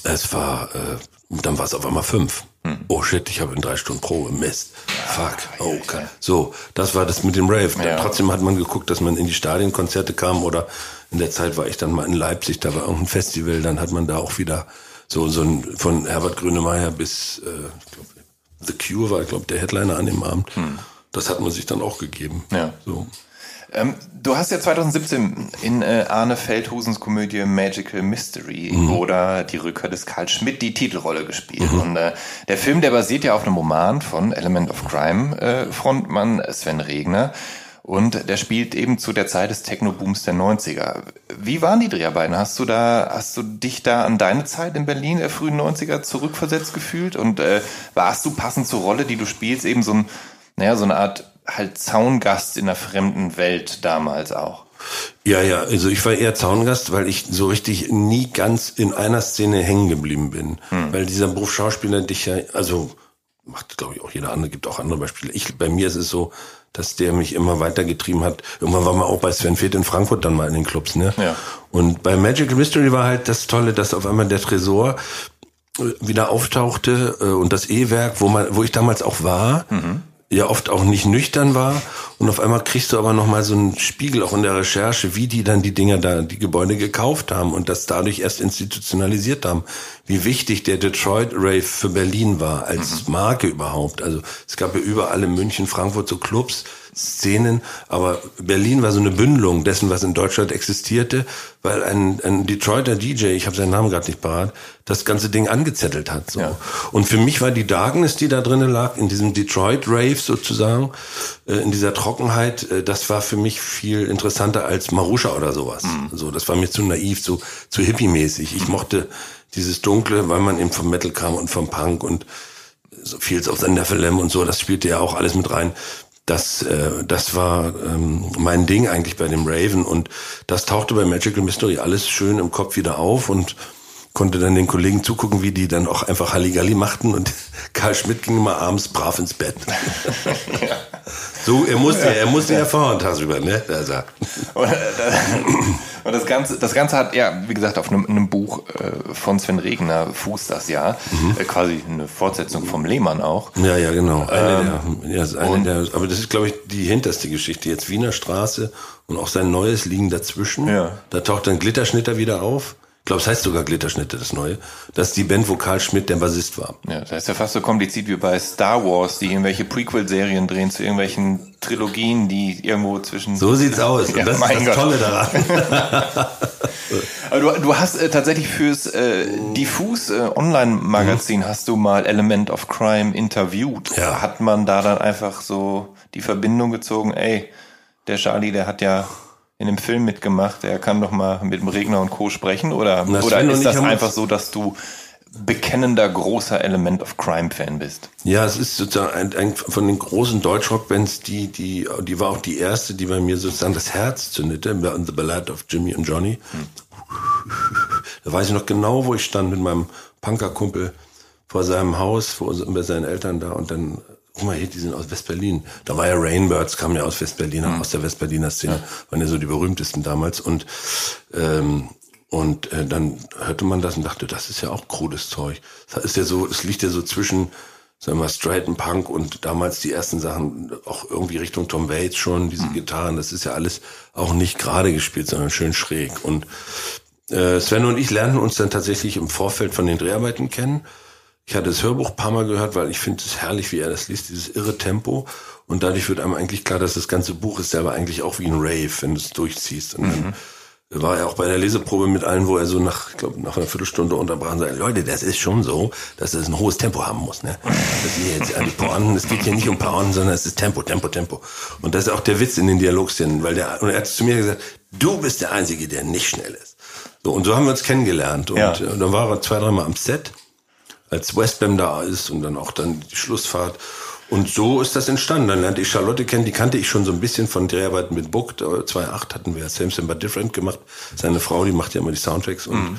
es war, äh, dann war es auf einmal fünf. Hm. Oh shit, ich habe in drei Stunden Probe. Mist. Fuck. Oh, okay. So, das war das mit dem Rave. Ja. Trotzdem hat man geguckt, dass man in die Stadienkonzerte kam oder in der Zeit war ich dann mal in Leipzig, da war irgendein Festival, dann hat man da auch wieder so, so ein, von Herbert Grönemeyer bis, äh, ich glaub, The Cure war, ich glaube, der Headliner an dem Abend. Hm. Das hat man sich dann auch gegeben. Ja. So. Ähm, du hast ja 2017 in äh, Arne Feldhusens Komödie Magical Mystery mhm. oder Die Rückkehr des Karl Schmidt die Titelrolle gespielt. Mhm. Und äh, der Film, der basiert ja auf einem Roman von Element of Crime äh, Frontmann Sven Regner. Und der spielt eben zu der Zeit des Techno-Booms der 90er. Wie waren die Dreharbeiten? Hast du da, hast du dich da an deine Zeit in Berlin der frühen 90er zurückversetzt gefühlt? Und äh, warst du passend zur Rolle, die du spielst, eben so ein, naja, so eine Art halt Zaungast in einer fremden Welt damals auch. Ja, ja, also ich war eher Zaungast, weil ich so richtig nie ganz in einer Szene hängen geblieben bin. Hm. Weil dieser Beruf Schauspieler dich ja, also macht glaube ich auch jeder andere, gibt auch andere Beispiele. Ich, bei mir ist es so, dass der mich immer weitergetrieben hat. Irgendwann war man auch bei Sven Feth in Frankfurt dann mal in den Clubs, ne? Ja. Und bei Magical Mystery war halt das Tolle, dass auf einmal der Tresor äh, wieder auftauchte äh, und das E-Werk, wo man, wo ich damals auch war, mhm ja oft auch nicht nüchtern war und auf einmal kriegst du aber noch mal so einen Spiegel auch in der Recherche, wie die dann die Dinger da die Gebäude gekauft haben und das dadurch erst institutionalisiert haben, wie wichtig der Detroit Rave für Berlin war als mhm. Marke überhaupt. Also es gab ja überall in München, Frankfurt so Clubs, Szenen, aber Berlin war so eine Bündelung dessen, was in Deutschland existierte, weil ein, ein Detroiter DJ, ich habe seinen Namen gerade nicht parat, das ganze Ding angezettelt hat. So. Ja. Und für mich war die Darkness, die da drinnen lag, in diesem Detroit Rave sozusagen, äh, in dieser Trockenheit, äh, das war für mich viel interessanter als Marusha oder sowas. Mhm. So, das war mir zu naiv, zu, zu hippie-mäßig. Ich mochte dieses Dunkle, weil man eben vom Metal kam und vom Punk und so Fields of Nephilim und so, das spielte ja auch alles mit rein das, äh, das war ähm, mein Ding eigentlich bei dem Raven und das tauchte bei Magical Mystery alles schön im Kopf wieder auf und konnte dann den Kollegen zugucken, wie die dann auch einfach Halligalli machten und [laughs] Karl Schmidt ging immer abends brav ins Bett. [laughs] [laughs] ja. So, er musste, er musste ja vorhauen tagsüber, ne? Also. Und, äh, und, das Ganze, das Ganze hat, ja, wie gesagt, auf einem, einem Buch äh, von Sven Regner fußt das ja. Mhm. Äh, quasi eine Fortsetzung vom Lehmann auch. Ja, ja, genau. Eine ähm, der, ja, eine der, aber das ist, glaube ich, die hinterste Geschichte. Jetzt Wiener Straße und auch sein neues liegen dazwischen. Ja. Da taucht dann Glitterschnitter wieder auf glaube, es heißt sogar Glitterschnitte, das Neue. Das ist die Band, wo Karl Schmidt der Bassist war. Ja, das ist ja fast so kompliziert wie bei Star Wars, die irgendwelche Prequel-Serien drehen zu irgendwelchen Trilogien, die irgendwo zwischen... So sieht's aus. Und das ist das Gott. Tolle daran. [laughs] [laughs] Aber du, du hast äh, tatsächlich fürs äh, Diffus äh, Online-Magazin mhm. hast du mal Element of Crime interviewt. Ja. Hat man da dann einfach so die Verbindung gezogen, ey, der Charlie, der hat ja in dem Film mitgemacht, er kann doch mal mit dem Regner und Co. sprechen? Oder, oder ist das einfach so, dass du bekennender großer Element of Crime Fan bist? Ja, es ist sozusagen ein, ein von den großen Deutschrock-Bands, die, die, die war auch die erste, die bei mir sozusagen das Herz zündete, The Ballad of Jimmy und Johnny. Hm. Da weiß ich noch genau, wo ich stand mit meinem Punkerkumpel vor seinem Haus, vor, bei seinen Eltern da und dann guck mal hier, die sind aus West-Berlin. Da war ja Rainbirds, kam ja aus West-Berlin, mhm. aus der West-Berliner Szene, ja. waren ja so die berühmtesten damals. Und ähm, und äh, dann hörte man das und dachte, das ist ja auch krudes Zeug. Das ist ja so, es liegt ja so zwischen, sagen wir mal, Straight Punk und damals die ersten Sachen auch irgendwie Richtung Tom Waits schon, diese mhm. Gitarren, das ist ja alles auch nicht gerade gespielt, sondern schön schräg. Und äh, Sven und ich lernten uns dann tatsächlich im Vorfeld von den Dreharbeiten kennen. Ich hatte das Hörbuch paar Mal gehört, weil ich finde es herrlich, wie er das liest, dieses irre Tempo. Und dadurch wird einem eigentlich klar, dass das ganze Buch ist selber eigentlich auch wie ein Rave, wenn du es durchziehst. Und mhm. dann war er auch bei der Leseprobe mit allen, wo er so nach, ich glaube, nach einer Viertelstunde unterbrach und sagte, Leute, das ist schon so, dass es ein hohes Tempo haben muss. Ne? Das hier jetzt an die Pointen, es geht hier nicht um Pointen, sondern es ist Tempo, Tempo, Tempo. Und das ist auch der Witz in den Dialogszenen, weil der, und er hat zu mir gesagt, du bist der Einzige, der nicht schnell ist. So, und so haben wir uns kennengelernt. Und, ja. und dann war er zwei, dreimal am Set als Westbam da ist und dann auch dann die Schlussfahrt. Und so ist das entstanden. Dann lernte ich Charlotte kennen, die kannte ich schon so ein bisschen von Dreharbeiten mit Book. 2008 hatten wir Same Same But Different gemacht. Seine Frau, die macht ja immer die Soundtracks und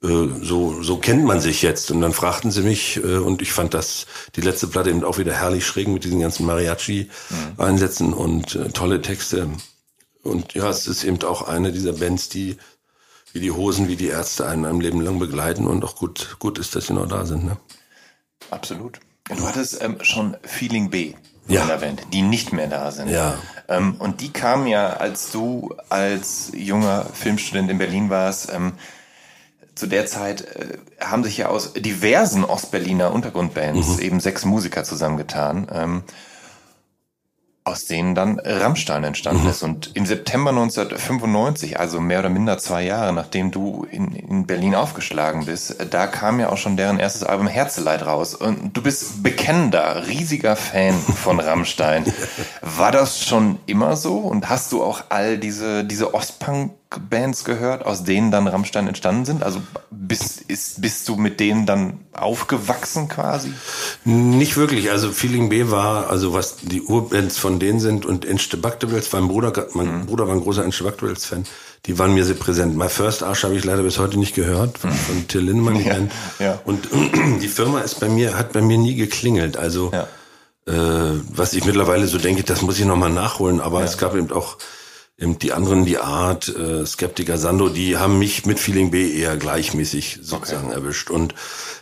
mhm. äh, so, so kennt man sich jetzt. Und dann fragten sie mich äh, und ich fand das, die letzte Platte eben auch wieder herrlich schräg mit diesen ganzen Mariachi-Einsätzen mhm. und äh, tolle Texte. Und ja, es ist eben auch eine dieser Bands, die wie die Hosen, wie die Ärzte einen ein Leben lang begleiten und auch gut, gut ist, dass sie noch da sind. Ne? Absolut. Du hattest ähm, schon Feeling B ja. erwähnt, die nicht mehr da sind. Ja. Ähm, und die kamen ja, als du als junger Filmstudent in Berlin warst, ähm, zu der Zeit äh, haben sich ja aus diversen Ostberliner Untergrundbands mhm. eben sechs Musiker zusammengetan. Ähm, aus denen dann Rammstein entstanden mhm. ist. Und im September 1995, also mehr oder minder zwei Jahre, nachdem du in, in Berlin aufgeschlagen bist, da kam ja auch schon deren erstes Album Herzeleid raus. Und du bist bekennender, riesiger Fan von [laughs] Rammstein. War das schon immer so? Und hast du auch all diese, diese Ostpunk Bands gehört, aus denen dann Rammstein entstanden sind? Also bist, ist, bist du mit denen dann aufgewachsen quasi? Nicht wirklich. Also Feeling B war, also was die Urbands von denen sind und Instebactables, mein Bruder, mein mhm. Bruder war ein großer Instebactables-Fan. Die waren mir sehr präsent. My First Arsch habe ich leider bis heute nicht gehört, von, von Till Lindemann. Ja, ja. Und [clears throat] die Firma ist bei mir, hat bei mir nie geklingelt. Also, ja. äh, was ich mittlerweile so denke, das muss ich nochmal nachholen. Aber es gab eben auch die anderen, die Art, äh, Skeptiker, Sando, die haben mich mit Feeling B eher gleichmäßig sozusagen okay. erwischt. Und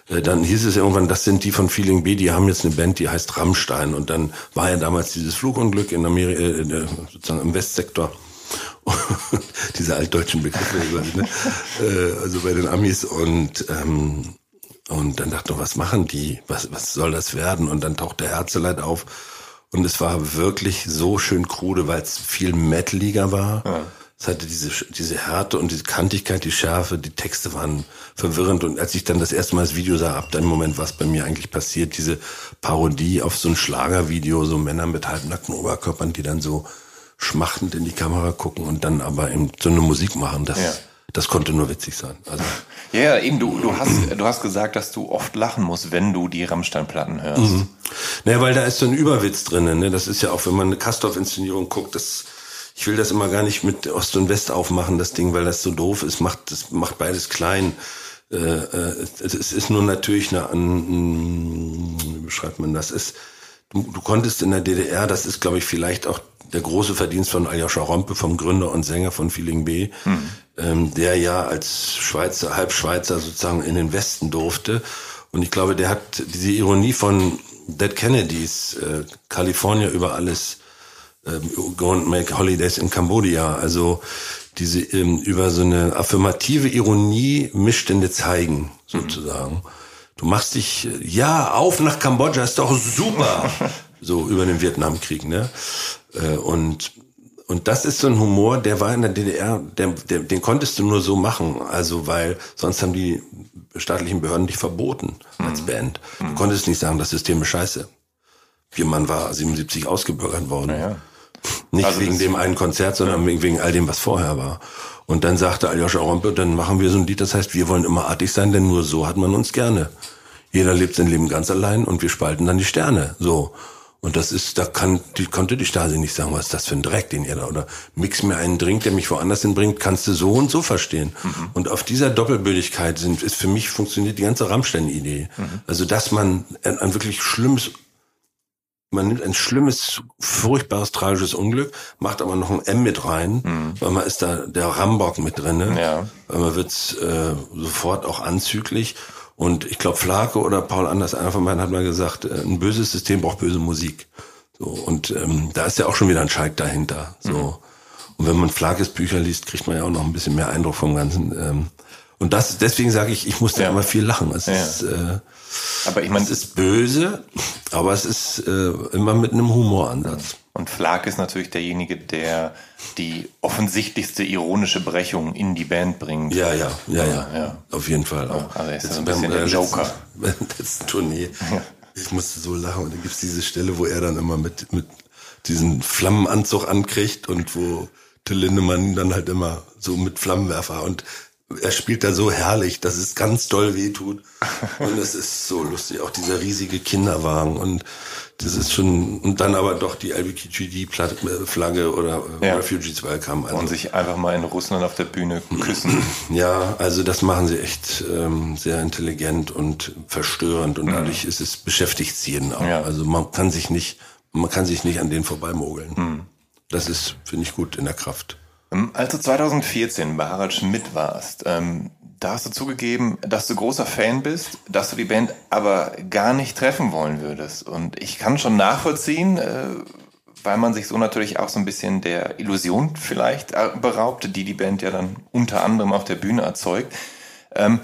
äh, dann hieß es irgendwann, das sind die von Feeling B, die haben jetzt eine Band, die heißt Rammstein. Und dann war ja damals dieses Flugunglück in Amerika, äh, sozusagen im Westsektor. [laughs] Diese altdeutschen Begriffe, ne? [laughs] äh, also bei den Amis und ähm, und dann dachte ich, was machen die? Was, was soll das werden? Und dann taucht der Herzeleid auf und es war wirklich so schön krude, weil es viel metaliger war. Ja. Es hatte diese, diese Härte und diese Kantigkeit, die Schärfe, die Texte waren verwirrend. Und als ich dann das erste Mal das Video sah, ab dem Moment, was bei mir eigentlich passiert, diese Parodie auf so ein Schlagervideo, so Männer mit halbnackten Oberkörpern, die dann so schmachtend in die Kamera gucken und dann aber eben so eine Musik machen, das, ja. Das konnte nur witzig sein. Also [laughs] ja, ja, eben, du, du, hast, du hast gesagt, dass du oft lachen musst, wenn du die Rammstein-Platten hörst. Mhm. Naja, weil da ist so ein Überwitz drinnen. Ne? Das ist ja auch, wenn man eine Kastorf-Inszenierung guckt, das, ich will das immer gar nicht mit Ost und West aufmachen, das Ding, weil das so doof ist, macht, das macht beides klein. Äh, äh, es ist nur natürlich eine, wie beschreibt man das, ist, du, du konntest in der DDR, das ist, glaube ich, vielleicht auch der große Verdienst von Aljoscha Rompe, vom Gründer und Sänger von Feeling B, mhm. ähm, der ja als Schweizer, Halbschweizer sozusagen in den Westen durfte. Und ich glaube, der hat diese Ironie von Dead Kennedys, äh, California über alles, äh, go and make holidays in Cambodia. Also diese ähm, über so eine affirmative Ironie Missstände zeigen, sozusagen. Mhm. Du machst dich, ja, auf nach Kambodscha, ist doch super. [laughs] so über den Vietnamkrieg, ne? Äh, und und das ist so ein Humor, der war in der DDR, der, der, den konntest du nur so machen, also weil sonst haben die staatlichen Behörden dich verboten als mhm. Band. Du mhm. konntest nicht sagen, das System ist scheiße. Ihr Mann war 77 ausgebürgert worden. Naja. Nicht also wegen dem einen Konzert, sondern ja. wegen all dem, was vorher war. Und dann sagte Aljoscha Rompe, dann machen wir so ein Lied, das heißt, wir wollen immer artig sein, denn nur so hat man uns gerne. Jeder lebt sein Leben ganz allein und wir spalten dann die Sterne. So. Und das ist, da kann, die, konnte die Stasi nicht sagen, was ist das für ein Dreck, den ihr da, oder mix mir einen Drink, der mich woanders hinbringt, kannst du so und so verstehen. Mhm. Und auf dieser Doppelbödigkeit sind, ist für mich funktioniert die ganze Rammstein-Idee. Mhm. Also, dass man ein, ein wirklich schlimmes man nimmt ein schlimmes, furchtbares, tragisches Unglück, macht aber noch ein M mit rein, mhm. weil man ist da der Rambock mit drin, ja. weil man wird äh, sofort auch anzüglich. Und ich glaube, Flake oder Paul Anders, einer von beiden hat mal gesagt, äh, ein böses System braucht böse Musik. So, und ähm, da ist ja auch schon wieder ein Schalk dahinter. So. Mhm. Und wenn man Flakes Bücher liest, kriegt man ja auch noch ein bisschen mehr Eindruck vom Ganzen. Ähm, und das, deswegen sage ich, ich musste ja. immer viel lachen. Es ja. ist, äh, aber ich meine, es ist böse, aber es ist äh, immer mit einem Humoransatz. Und Flag ist natürlich derjenige, der die offensichtlichste ironische Brechung in die Band bringt. Ja, ja, ja, ja, ja. auf jeden Fall. Ja, also er ist ein bisschen der Joker. [laughs] Das Tournee. Ja. Ich musste so lachen und dann gibt's diese Stelle, wo er dann immer mit, mit diesen Flammenanzug ankriegt und wo Till Lindemann dann halt immer so mit Flammenwerfer und er spielt da so herrlich, dass es ganz doll wehtut. Und es ist so lustig. Auch dieser riesige Kinderwagen. Und das ist schon, und dann aber doch die LBKGD-Flagge oder äh, ja. Refugees Welcome. Also, und sich einfach mal in Russland auf der Bühne küssen. [clears throat] Ja, also das machen sie echt ähm, sehr intelligent und verstörend. Und mhm. dadurch ist es, beschäftigt sie jeden auch. Ja. Also man kann sich nicht, man kann sich nicht an denen vorbeimogeln. Mhm. Das ist, finde ich, gut in der Kraft. Ähm, als du 2014 bei Harald Schmidt warst, ähm, da hast du zugegeben, dass du großer Fan bist, dass du die Band aber gar nicht treffen wollen würdest. Und ich kann schon nachvollziehen, äh, weil man sich so natürlich auch so ein bisschen der Illusion vielleicht äh, beraubt, die die Band ja dann unter anderem auf der Bühne erzeugt. Ähm,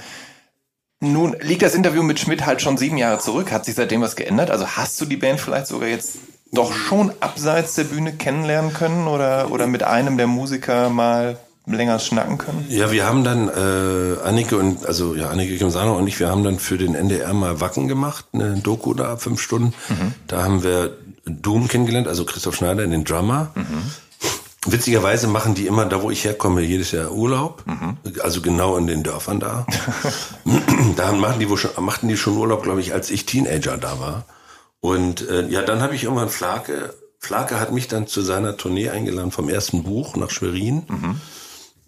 nun liegt das Interview mit Schmidt halt schon sieben Jahre zurück. Hat sich seitdem was geändert? Also hast du die Band vielleicht sogar jetzt doch schon abseits der Bühne kennenlernen können oder, oder mit einem der Musiker mal länger schnacken können? Ja, wir haben dann äh, Annike und also ja Annike Kimsano und ich, wir haben dann für den NDR mal Wacken gemacht, eine Doku da fünf Stunden. Mhm. Da haben wir Doom kennengelernt, also Christoph Schneider, den Drummer. Mhm. Witzigerweise machen die immer da, wo ich herkomme, jedes Jahr Urlaub. Mhm. Also genau in den Dörfern da. [laughs] da machen die, wo schon, machten die schon Urlaub, glaube ich, als ich Teenager da war. Und äh, ja, dann habe ich irgendwann Flake, Flake hat mich dann zu seiner Tournee eingeladen vom ersten Buch nach Schwerin. Mhm.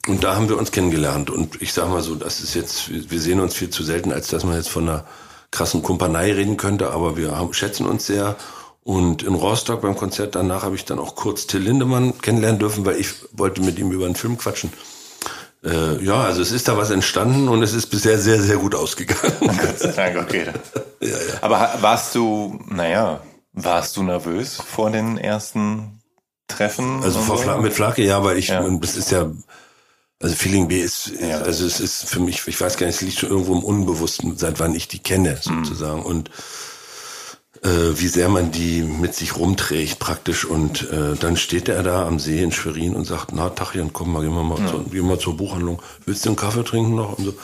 Und da haben wir uns kennengelernt. Und ich sage mal so, das ist jetzt, wir sehen uns viel zu selten, als dass man jetzt von einer krassen Kumpanei reden könnte, aber wir haben, schätzen uns sehr. Und in Rostock beim Konzert danach habe ich dann auch kurz Till Lindemann kennenlernen dürfen, weil ich wollte mit ihm über einen Film quatschen. Äh, ja, also es ist da was entstanden und es ist bisher sehr, sehr gut ausgegangen. [laughs] Gott sei Dank, okay. [laughs] ja, ja. Aber warst du, naja, warst du nervös vor den ersten Treffen? Also vor so? mit Flake, ja, weil ich, ja. das ist ja, also Feeling B ist, ja. also es ist für mich, ich weiß gar nicht, es liegt schon irgendwo im Unbewussten, seit wann ich die kenne, mhm. sozusagen. Mhm. Und äh, wie sehr man die mit sich rumträgt praktisch. Und äh, dann steht er da am See in Schwerin und sagt, na Tachchen, komm mal, gehen wir mal, ja. zur, gehen wir zur Buchhandlung. Willst du einen Kaffee trinken noch? Und so.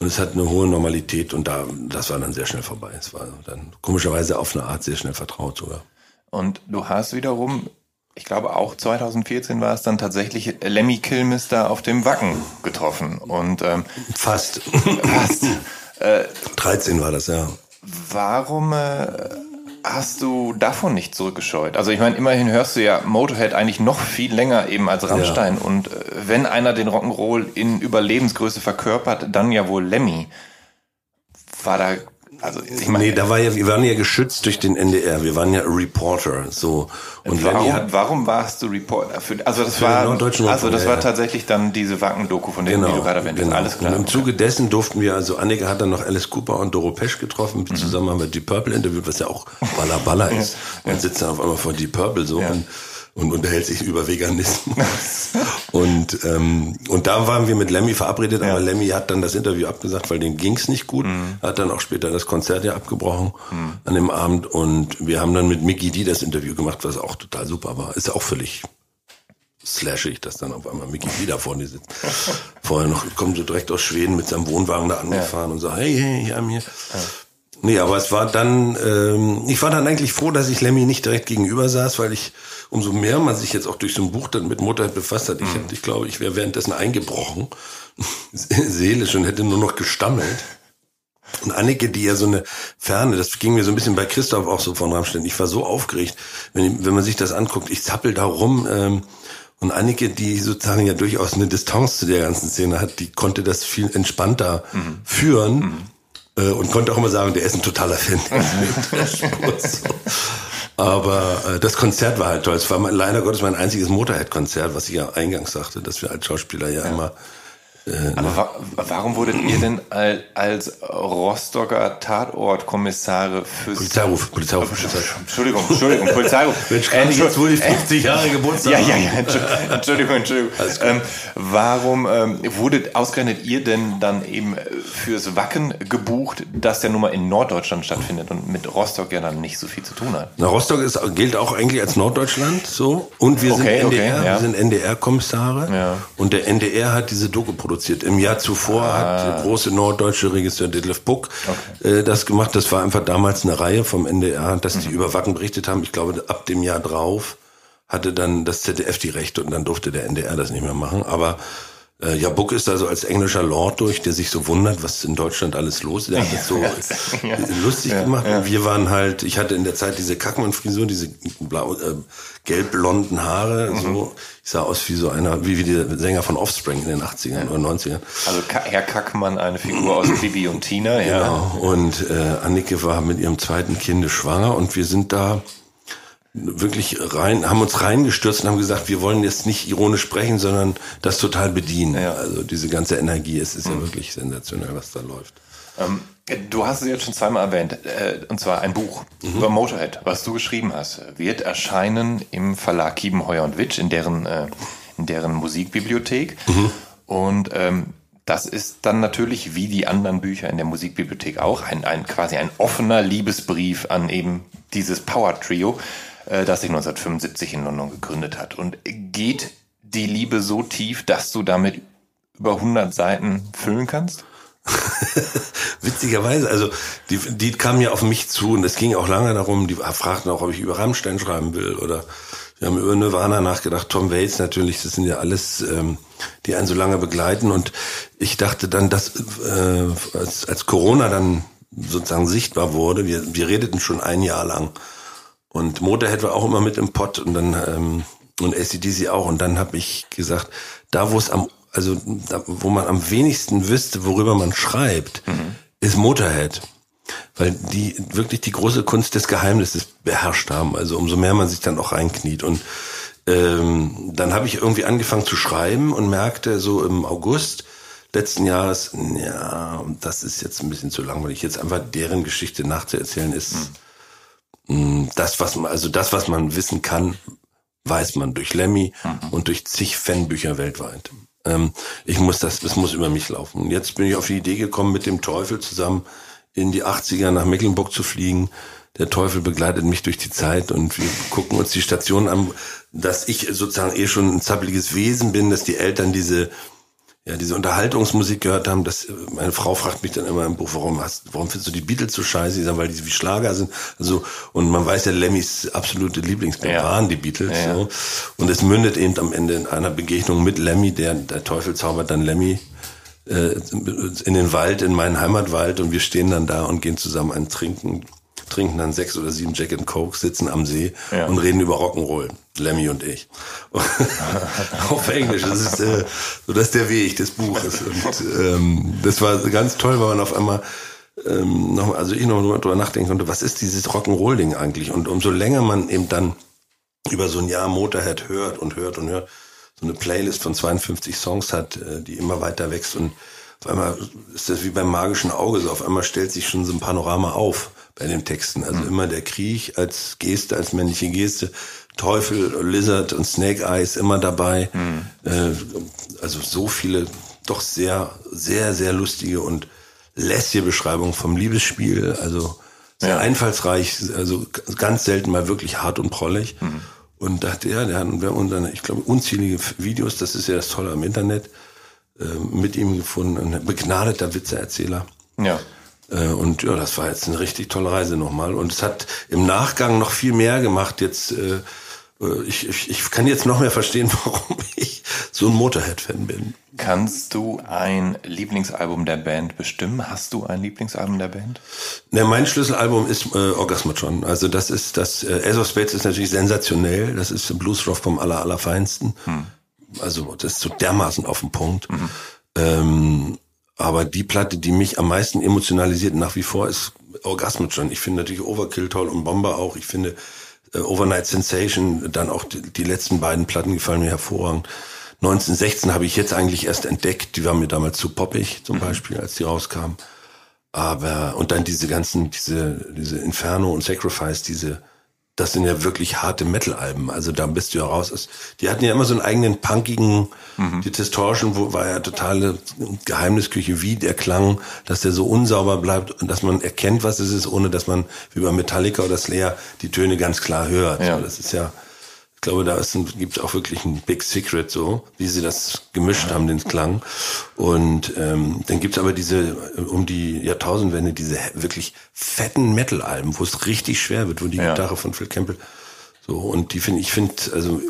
Und es hat eine hohe Normalität und da, das war dann sehr schnell vorbei. Es war dann komischerweise auf eine Art sehr schnell vertraut sogar. Und du hast wiederum, ich glaube auch 2014 war es dann tatsächlich Lemmy Kilmister auf dem Wacken getroffen. Und ähm, fast. [laughs] Fast. [laughs] Äh, 13 war das, ja. Warum äh, hast du davon nicht zurückgescheut? Also ich meine, immerhin hörst du ja Motorhead eigentlich noch viel länger eben als Rammstein. Ja. Und äh, wenn einer den Rock'n'Roll in Überlebensgröße verkörpert, dann ja wohl Lemmy. War da Also ich meine, nee, da war ja, wir waren ja geschützt durch den NDR. Wir waren ja Reporter, so. Und warum, hat, warum warst du Reporter? Für, also das war, also das war tatsächlich dann diese Wacken-Doku, von der genau, du gerade erwähnt. Genau. Alles klar. Und im Zuge dessen durften wir, also Annika hat dann noch Alice Cooper und Doro Pesch getroffen. Mhm. Zusammen haben wir Deep Purple interviewt, was ja auch Baller Baller [laughs] ist. Man sitzt dann auf einmal vor Deep Purple so ja. und und unterhält sich über Veganismus. [laughs] und, ähm, und da waren wir mit Lemmy verabredet, ja. aber Lemmy hat dann das Interview abgesagt, weil dem ging's nicht gut. Mhm. Hat dann auch später das Konzert ja abgebrochen mhm. an dem Abend. Und wir haben dann mit Mickey D das Interview gemacht, was auch total super war. Ist auch völlig slashig, dass dann auf einmal Mickey wieder vor dir sitzt. [laughs] Vorher noch, kommt so direkt aus Schweden mit seinem Wohnwagen da angefahren ja. und sagt, hey, hey, hier, hier. Ja. Nee, aber es war dann, ähm, ich war dann eigentlich froh, dass ich Lemmy nicht direkt gegenüber saß, weil ich, umso mehr man sich jetzt auch durch so ein Buch dann mit Mutter befasst hat, ich, mhm. ich glaube, ich wäre währenddessen eingebrochen, [laughs] seelisch und hätte nur noch gestammelt. Und Annike, die ja so eine Ferne, das ging mir so ein bisschen bei Christoph auch so von Rammstein. Ich war so aufgeregt, wenn, wenn man sich das anguckt, ich zappel da rum. Ähm, und Annike, die sozusagen ja durchaus eine Distanz zu der ganzen Szene hat, die konnte das viel entspannter mhm. führen. Mhm und konnte auch immer sagen, der ist ein totaler Fan. [laughs] Aber äh, das Konzert war halt toll. Es war mein, leider Gottes mein einziges Motorhead-Konzert, was ich ja eingangs sagte, dass wir als Schauspieler ja, ja. immer äh, Aber wa warum wurdet ihr denn als Rostocker Tatortkommissare fürs... Polizeiruf, Polizeiruf. Entschuldigung, Entschuldigung, Polizeiruf. [laughs] Mensch, äh, jetzt wohl die 50 Jahre Geburtstag Ja, ja, ja, Entschuldigung, Entschuldigung. Ähm, warum ähm, wurdet ausgerechnet ihr denn dann eben fürs Wacken gebucht, das ja nun mal in Norddeutschland stattfindet und mit Rostock ja dann nicht so viel zu tun hat? Na, Rostock ist, gilt auch eigentlich als Norddeutschland so und wir okay, sind NDR, okay, ja. wir sind NDR-Kommissare ja. und der NDR hat diese Doku produziert produziert. Im Jahr zuvor ah. hat der große norddeutsche Regisseur Detlef Buck okay. äh, das gemacht. Das war einfach damals eine Reihe vom NDR, dass mhm. die über Wacken berichtet haben. Ich glaube, ab dem Jahr drauf hatte dann das ZDF die Rechte und dann durfte der NDR das nicht mehr machen. Aber äh, ja, Buck ist also als englischer Lord durch, der sich so wundert, was in Deutschland alles los ist. Der hat das so [laughs] ja. lustig ja, gemacht. Ja. Wir waren halt, ich hatte in der Zeit diese Kackmann-Frisur, diese blau, äh, gelb-blonden Haare. Mhm. So. Ich sah aus wie so einer, wie, wie der Sänger von Offspring in den 80ern oder 90ern. Also Herr Kackmann, eine Figur aus [clears throat] Bibi und Tina, ja. Genau. Und äh, Annike war mit ihrem zweiten Kind schwanger und wir sind da wirklich rein, haben uns reingestürzt und haben gesagt, wir wollen jetzt nicht ironisch sprechen, sondern das total bedienen. Ja. Also diese ganze Energie, es ist mhm. ja wirklich sensationell, was da läuft. Ähm, du hast es jetzt schon zweimal erwähnt, äh, und zwar ein Buch mhm. über Motorhead, was du geschrieben hast, wird erscheinen im Verlag Kiebenheuer und Witsch, in deren, äh, in deren Musikbibliothek. Mhm. Und ähm, das ist dann natürlich wie die anderen Bücher in der Musikbibliothek auch ein, ein quasi ein offener Liebesbrief an eben dieses Power Trio. Äh, das sich 1975 in London gegründet hat. Und geht die Liebe so tief, dass du damit über 100 Seiten füllen kannst? [laughs] Witzigerweise, also die, die kamen ja auf mich zu und es ging auch lange darum, die fragten auch, ob ich über Rammstein schreiben will oder wir haben über Nirvana nachgedacht, Tom Waits natürlich, das sind ja alles, ähm, die einen so lange begleiten und ich dachte dann, dass äh, als, als Corona dann sozusagen sichtbar wurde, wir, wir redeten schon ein Jahr lang und Motorhead war auch immer mit im Pott und dann ähm, und ACDC auch. Und dann habe ich gesagt, da wo es am, also da, wo man am wenigsten wüsste, worüber man schreibt, mhm. ist Motorhead. Weil die wirklich die große Kunst des Geheimnisses beherrscht haben. Also umso mehr man sich dann auch reinkniet. Und ähm, dann habe ich irgendwie angefangen zu schreiben und merkte so im August letzten Jahres, ja, das ist jetzt ein bisschen zu langweilig. Jetzt einfach deren Geschichte nachzuerzählen ist. Mhm das, was man, also das, was man wissen kann, weiß man durch Lemmy mhm. und durch zig Fanbücher weltweit. Ähm, ich muss das, das muss über mich laufen. Und jetzt bin ich auf die Idee gekommen, mit dem Teufel zusammen in die 80er nach Mecklenburg zu fliegen. Der Teufel begleitet mich durch die Zeit und wir gucken uns die Station an, dass ich sozusagen eh schon ein zappeliges Wesen bin, dass die Eltern diese ja, diese Unterhaltungsmusik gehört haben, dass meine Frau fragt mich dann immer im Buch, warum hast, warum findest du die Beatles so scheiße? Ich sage, weil die wie Schlager sind. Also, und man weiß ja, Lemmys absolute Lieblingsband ja. waren die Beatles. Ja, so. Und es mündet eben am Ende in einer Begegnung mit Lemmy, der, der Teufel zaubert dann Lemmy äh, in den Wald, in meinen Heimatwald und wir stehen dann da und gehen zusammen ein Trinken trinken dann sechs oder sieben Jack and Coke, sitzen am See ja. und reden über Rock'n'Roll. Lemmy und ich. [laughs] Auf Englisch. Das ist äh, so das ist der Weg des Buches. Und ähm, das war ganz toll, weil man auf einmal ähm, noch, also ich noch mal drüber nachdenken konnte, was ist dieses Rock'n'Roll-Ding eigentlich? Und umso länger man eben dann über so ein Jahr Motorhead hört und hört und hört, so eine Playlist von 52 Songs hat, äh, die immer weiter wächst und auf einmal ist das wie beim magischen Auge, so auf einmal stellt sich schon so ein Panorama auf bei den Texten. Also mhm. immer der Krieg als Geste, als männliche Geste, Teufel, Lizard und Snake Eyes immer dabei. Mhm. Äh, also so viele doch sehr, sehr, sehr lustige und lässige Beschreibungen vom Liebesspiel. Also sehr ja. einfallsreich, also ganz selten mal wirklich hart und prollig. Mhm. Und dachte, ja, der hat, wir haben ich glaube, unzählige Videos, das ist ja das Tolle am Internet, äh, mit ihm gefunden. Ein begnadeter Witzeerzähler. Ja. Äh, und ja, das war jetzt eine richtig tolle Reise nochmal. Und es hat im Nachgang noch viel mehr gemacht. Jetzt, äh, äh ich, ich, ich kann jetzt noch mehr verstehen, [laughs] warum ich so ein Motorhead-Fan bin. Kannst du ein Lieblingsalbum der Band bestimmen? Hast du ein Lieblingsalbum der Band? Ne, mein Schlüsselalbum ist äh, Orgasmatron. Also das ist das äh, Ace of Spades ist natürlich sensationell. Das ist Bluesrock vom aller allerfeinsten. Hm. Also das ist so dermaßen auf den Punkt. Mhm. Ähm, aber die Platte, die mich am meisten emotionalisiert nach wie vor, ist Orgasmatron. Ich finde natürlich Overkill toll und Bomber auch. Ich finde äh, Overnight Sensation, dann auch die, die letzten beiden Platten gefallen mir hervorragend. 1916 habe ich jetzt eigentlich erst entdeckt. Die war mir damals zu poppig, zum mhm. Beispiel, als die rauskam. Aber, und dann diese ganzen, diese, diese Inferno und Sacrifice, diese, das sind ja wirklich harte Metal-Alben. Also da bist du ja raus. Die hatten ja immer so einen eigenen punkigen, mhm. die Distortion, wo war ja totale Geheimnisküche, wie der Klang, dass der so unsauber bleibt und dass man erkennt, was es ist, ohne dass man wie bei Metallica oder Slayer die Töne ganz klar hört. Ja. das ist ja, glaube, da gibt es auch wirklich ein Big Secret so, wie sie das gemischt haben, den Klang. Und ähm, dann gibt es aber diese, um die Jahrtausendwende, diese wirklich fetten Metal-Alben, wo es richtig schwer wird, wo die ja. Gitarre von Phil Campbell so, und die finde ich finde, also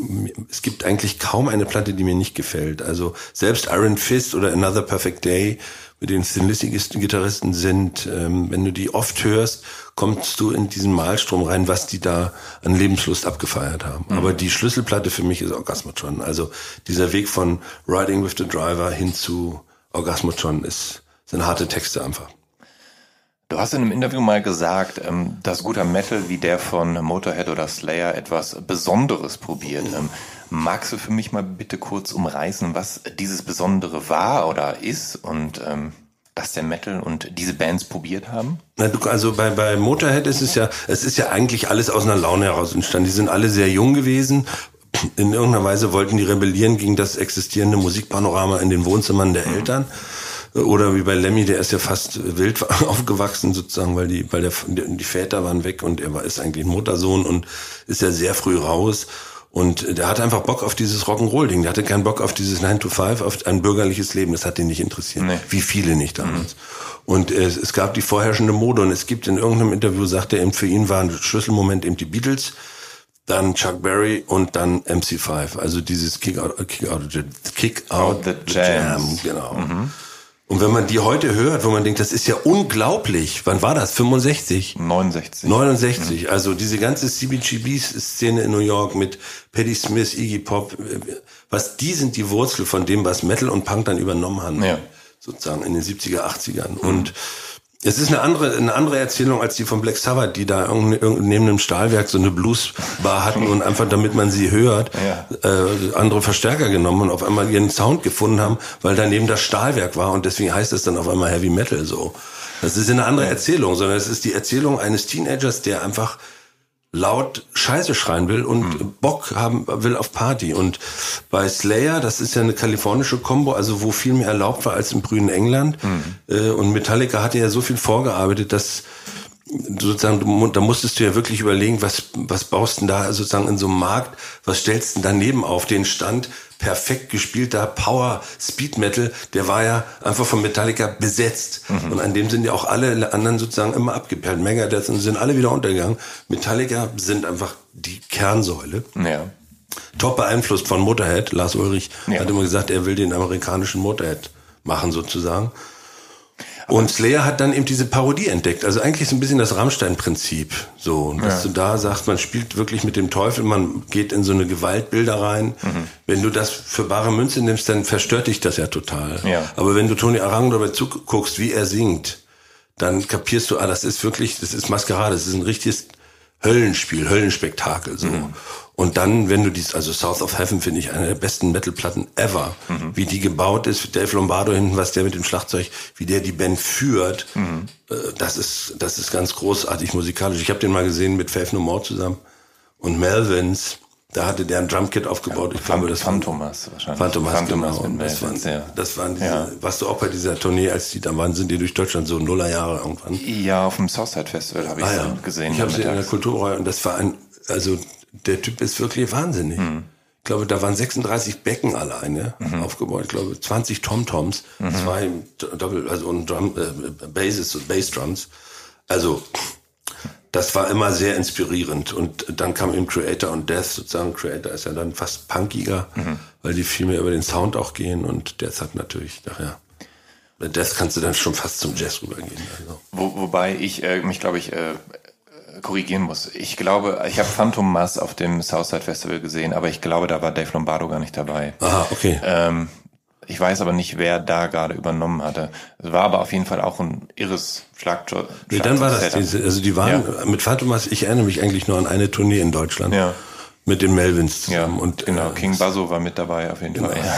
es gibt eigentlich kaum eine Platte, die mir nicht gefällt. Also selbst Iron Fist oder Another Perfect Day mit den stilistigsten Gitarristen sind, ähm, wenn du die oft hörst, kommst du in diesen Malstrom rein, was die da an Lebenslust abgefeiert haben. Mhm. Aber die Schlüsselplatte für mich ist Orgasmatron. Also dieser Weg von Riding with the Driver hin zu Orgasmatron ist, sind harte Texte einfach. Du hast in einem Interview mal gesagt, ähm, dass guter Metal wie der von Motorhead oder Slayer etwas Besonderes probiert. Ähm, magst du für mich mal bitte kurz umreißen, was dieses Besondere war oder ist und ähm, dass der Metal und diese Bands probiert haben? Na, du, also bei, bei Motorhead ist es ja, es ist ja eigentlich alles aus einer Laune heraus entstanden. Die sind alle sehr jung gewesen. In irgendeiner Weise wollten die rebellieren gegen das existierende Musikpanorama in den Wohnzimmern der Eltern. Oder wie bei Lemmy, der ist ja fast wild [laughs] aufgewachsen sozusagen, weil die, weil der, die Väter waren weg und er war, ist eigentlich Muttersohn und ist ja sehr früh raus. Und der hatte einfach Bock auf dieses Rock'n'Roll-Ding. Der hatte keinen Bock auf dieses 9 to 5, auf ein bürgerliches Leben. Das hat ihn nicht interessiert. Nee. Wie viele nicht damals. Mhm. Und es, es gab die vorherrschende Mode und es gibt in irgendeinem Interview, sagt er eben, für ihn war ein Schlüsselmoment eben die Beatles, dann Chuck Berry und dann MC5. Also dieses Kick Out, Kick Out, Kick Out, the. Jam. Genau. Mhm. Und wenn man die heute hört, wo man denkt, das ist ja unglaublich. Wann war das? 65? 69. 69. Mhm. Also diese ganze CBGB-Szene in New York mit Patti Smith, Iggy Pop, was die sind die Wurzel von dem, was Metal und Punk dann übernommen haben. Ja. Sozusagen in den 70er, 80ern. Mhm. Und es ist eine andere, eine andere Erzählung als die von Black Sabbath, die da neben einem Stahlwerk so eine Bluesbar hatten und einfach, damit man sie hört, ja. äh, andere Verstärker genommen und auf einmal ihren Sound gefunden haben, weil daneben das Stahlwerk war und deswegen heißt es dann auf einmal Heavy Metal so. Das ist eine andere Erzählung, sondern es ist die Erzählung eines Teenagers, der einfach laut Scheiße schreien will und mhm. Bock haben will auf Party. Und bei Slayer, das ist ja eine kalifornische Combo, also wo viel mehr erlaubt war als im grünen England. Mhm. Und Metallica hatte ja so viel vorgearbeitet, dass sozusagen, da musstest du ja wirklich überlegen, was, was baust denn da sozusagen in so einem Markt, was stellst denn daneben auf den Stand? Perfekt gespielter Power Speed Metal, der war ja einfach von Metallica besetzt. Mhm. Und an dem sind ja auch alle anderen sozusagen immer abgeperlt. Megadeth sind alle wieder untergegangen. Metallica sind einfach die Kernsäule. Ja. Top beeinflusst von Motorhead. Lars Ulrich ja. hat immer gesagt, er will den amerikanischen Motorhead machen sozusagen. Und Slayer hat dann eben diese Parodie entdeckt. Also eigentlich so ein bisschen das Rammstein-Prinzip. So, dass ja. du da sagst, man spielt wirklich mit dem Teufel, man geht in so eine Gewaltbilder rein. Mhm. Wenn du das für bare Münze nimmst, dann verstört dich das ja total. Ja. Aber wenn du Tony Arang dabei zuguckst, wie er singt, dann kapierst du, ah, das ist wirklich, das ist Maskerade, das ist ein richtiges Höllenspiel, Höllenspektakel, so. Mhm. Und dann, wenn du dies, also South of Heaven finde ich eine der besten Metalplatten ever, mhm. wie die gebaut ist, Dave Lombardo hinten, was der mit dem Schlagzeug, wie der die Band führt, mhm. äh, das ist, das ist ganz großartig musikalisch. Ich habe den mal gesehen mit Faith No More zusammen und Melvins, da hatte der ein Drumkit aufgebaut. Ich glaube, das Phantomas wahrscheinlich. Phantomas, Phantomas genau. Das waren, ja. das waren diese, ja. warst du auch bei dieser Tournee, als die da waren, sind die durch Deutschland so Nullerjahre irgendwann? Ja, auf dem Southside Festival habe ich ah, ja. gesehen. Ich habe sie in der Kulturreihe und das war ein, also der Typ ist wirklich wahnsinnig. Mhm. Ich glaube, da waren 36 Becken alleine mhm. aufgebaut. Ich glaube, 20 Tom-Toms, mhm. zwei Doppel, also und Drum, äh, Basses und Bassdrums. Also das war immer sehr inspirierend. Und dann kam eben Creator und Death sozusagen. Creator ist ja dann fast punkiger, mhm. weil die viel mehr über den Sound auch gehen und Death hat natürlich nachher. Bei Death kannst du dann schon fast zum Jazz rübergehen. Also. Wo, wobei ich äh, mich, glaube ich, äh, korrigieren muss. Ich glaube, ich habe Phantom Mass auf dem Southside Festival gesehen, aber ich glaube, da war Dave Lombardo gar nicht dabei. Aha, okay. Ähm, ich weiß aber nicht, wer da gerade übernommen hatte. Es war aber auf jeden Fall auch ein irres Schlagzeug. Nee, dann war das diese, also die waren ja. mit Phantomas, ich erinnere mich eigentlich nur an eine Tournee in Deutschland. Ja. Mit den Melvins zusammen. Ja, und, genau, äh, King Basso war mit dabei auf jeden Fall. Ja.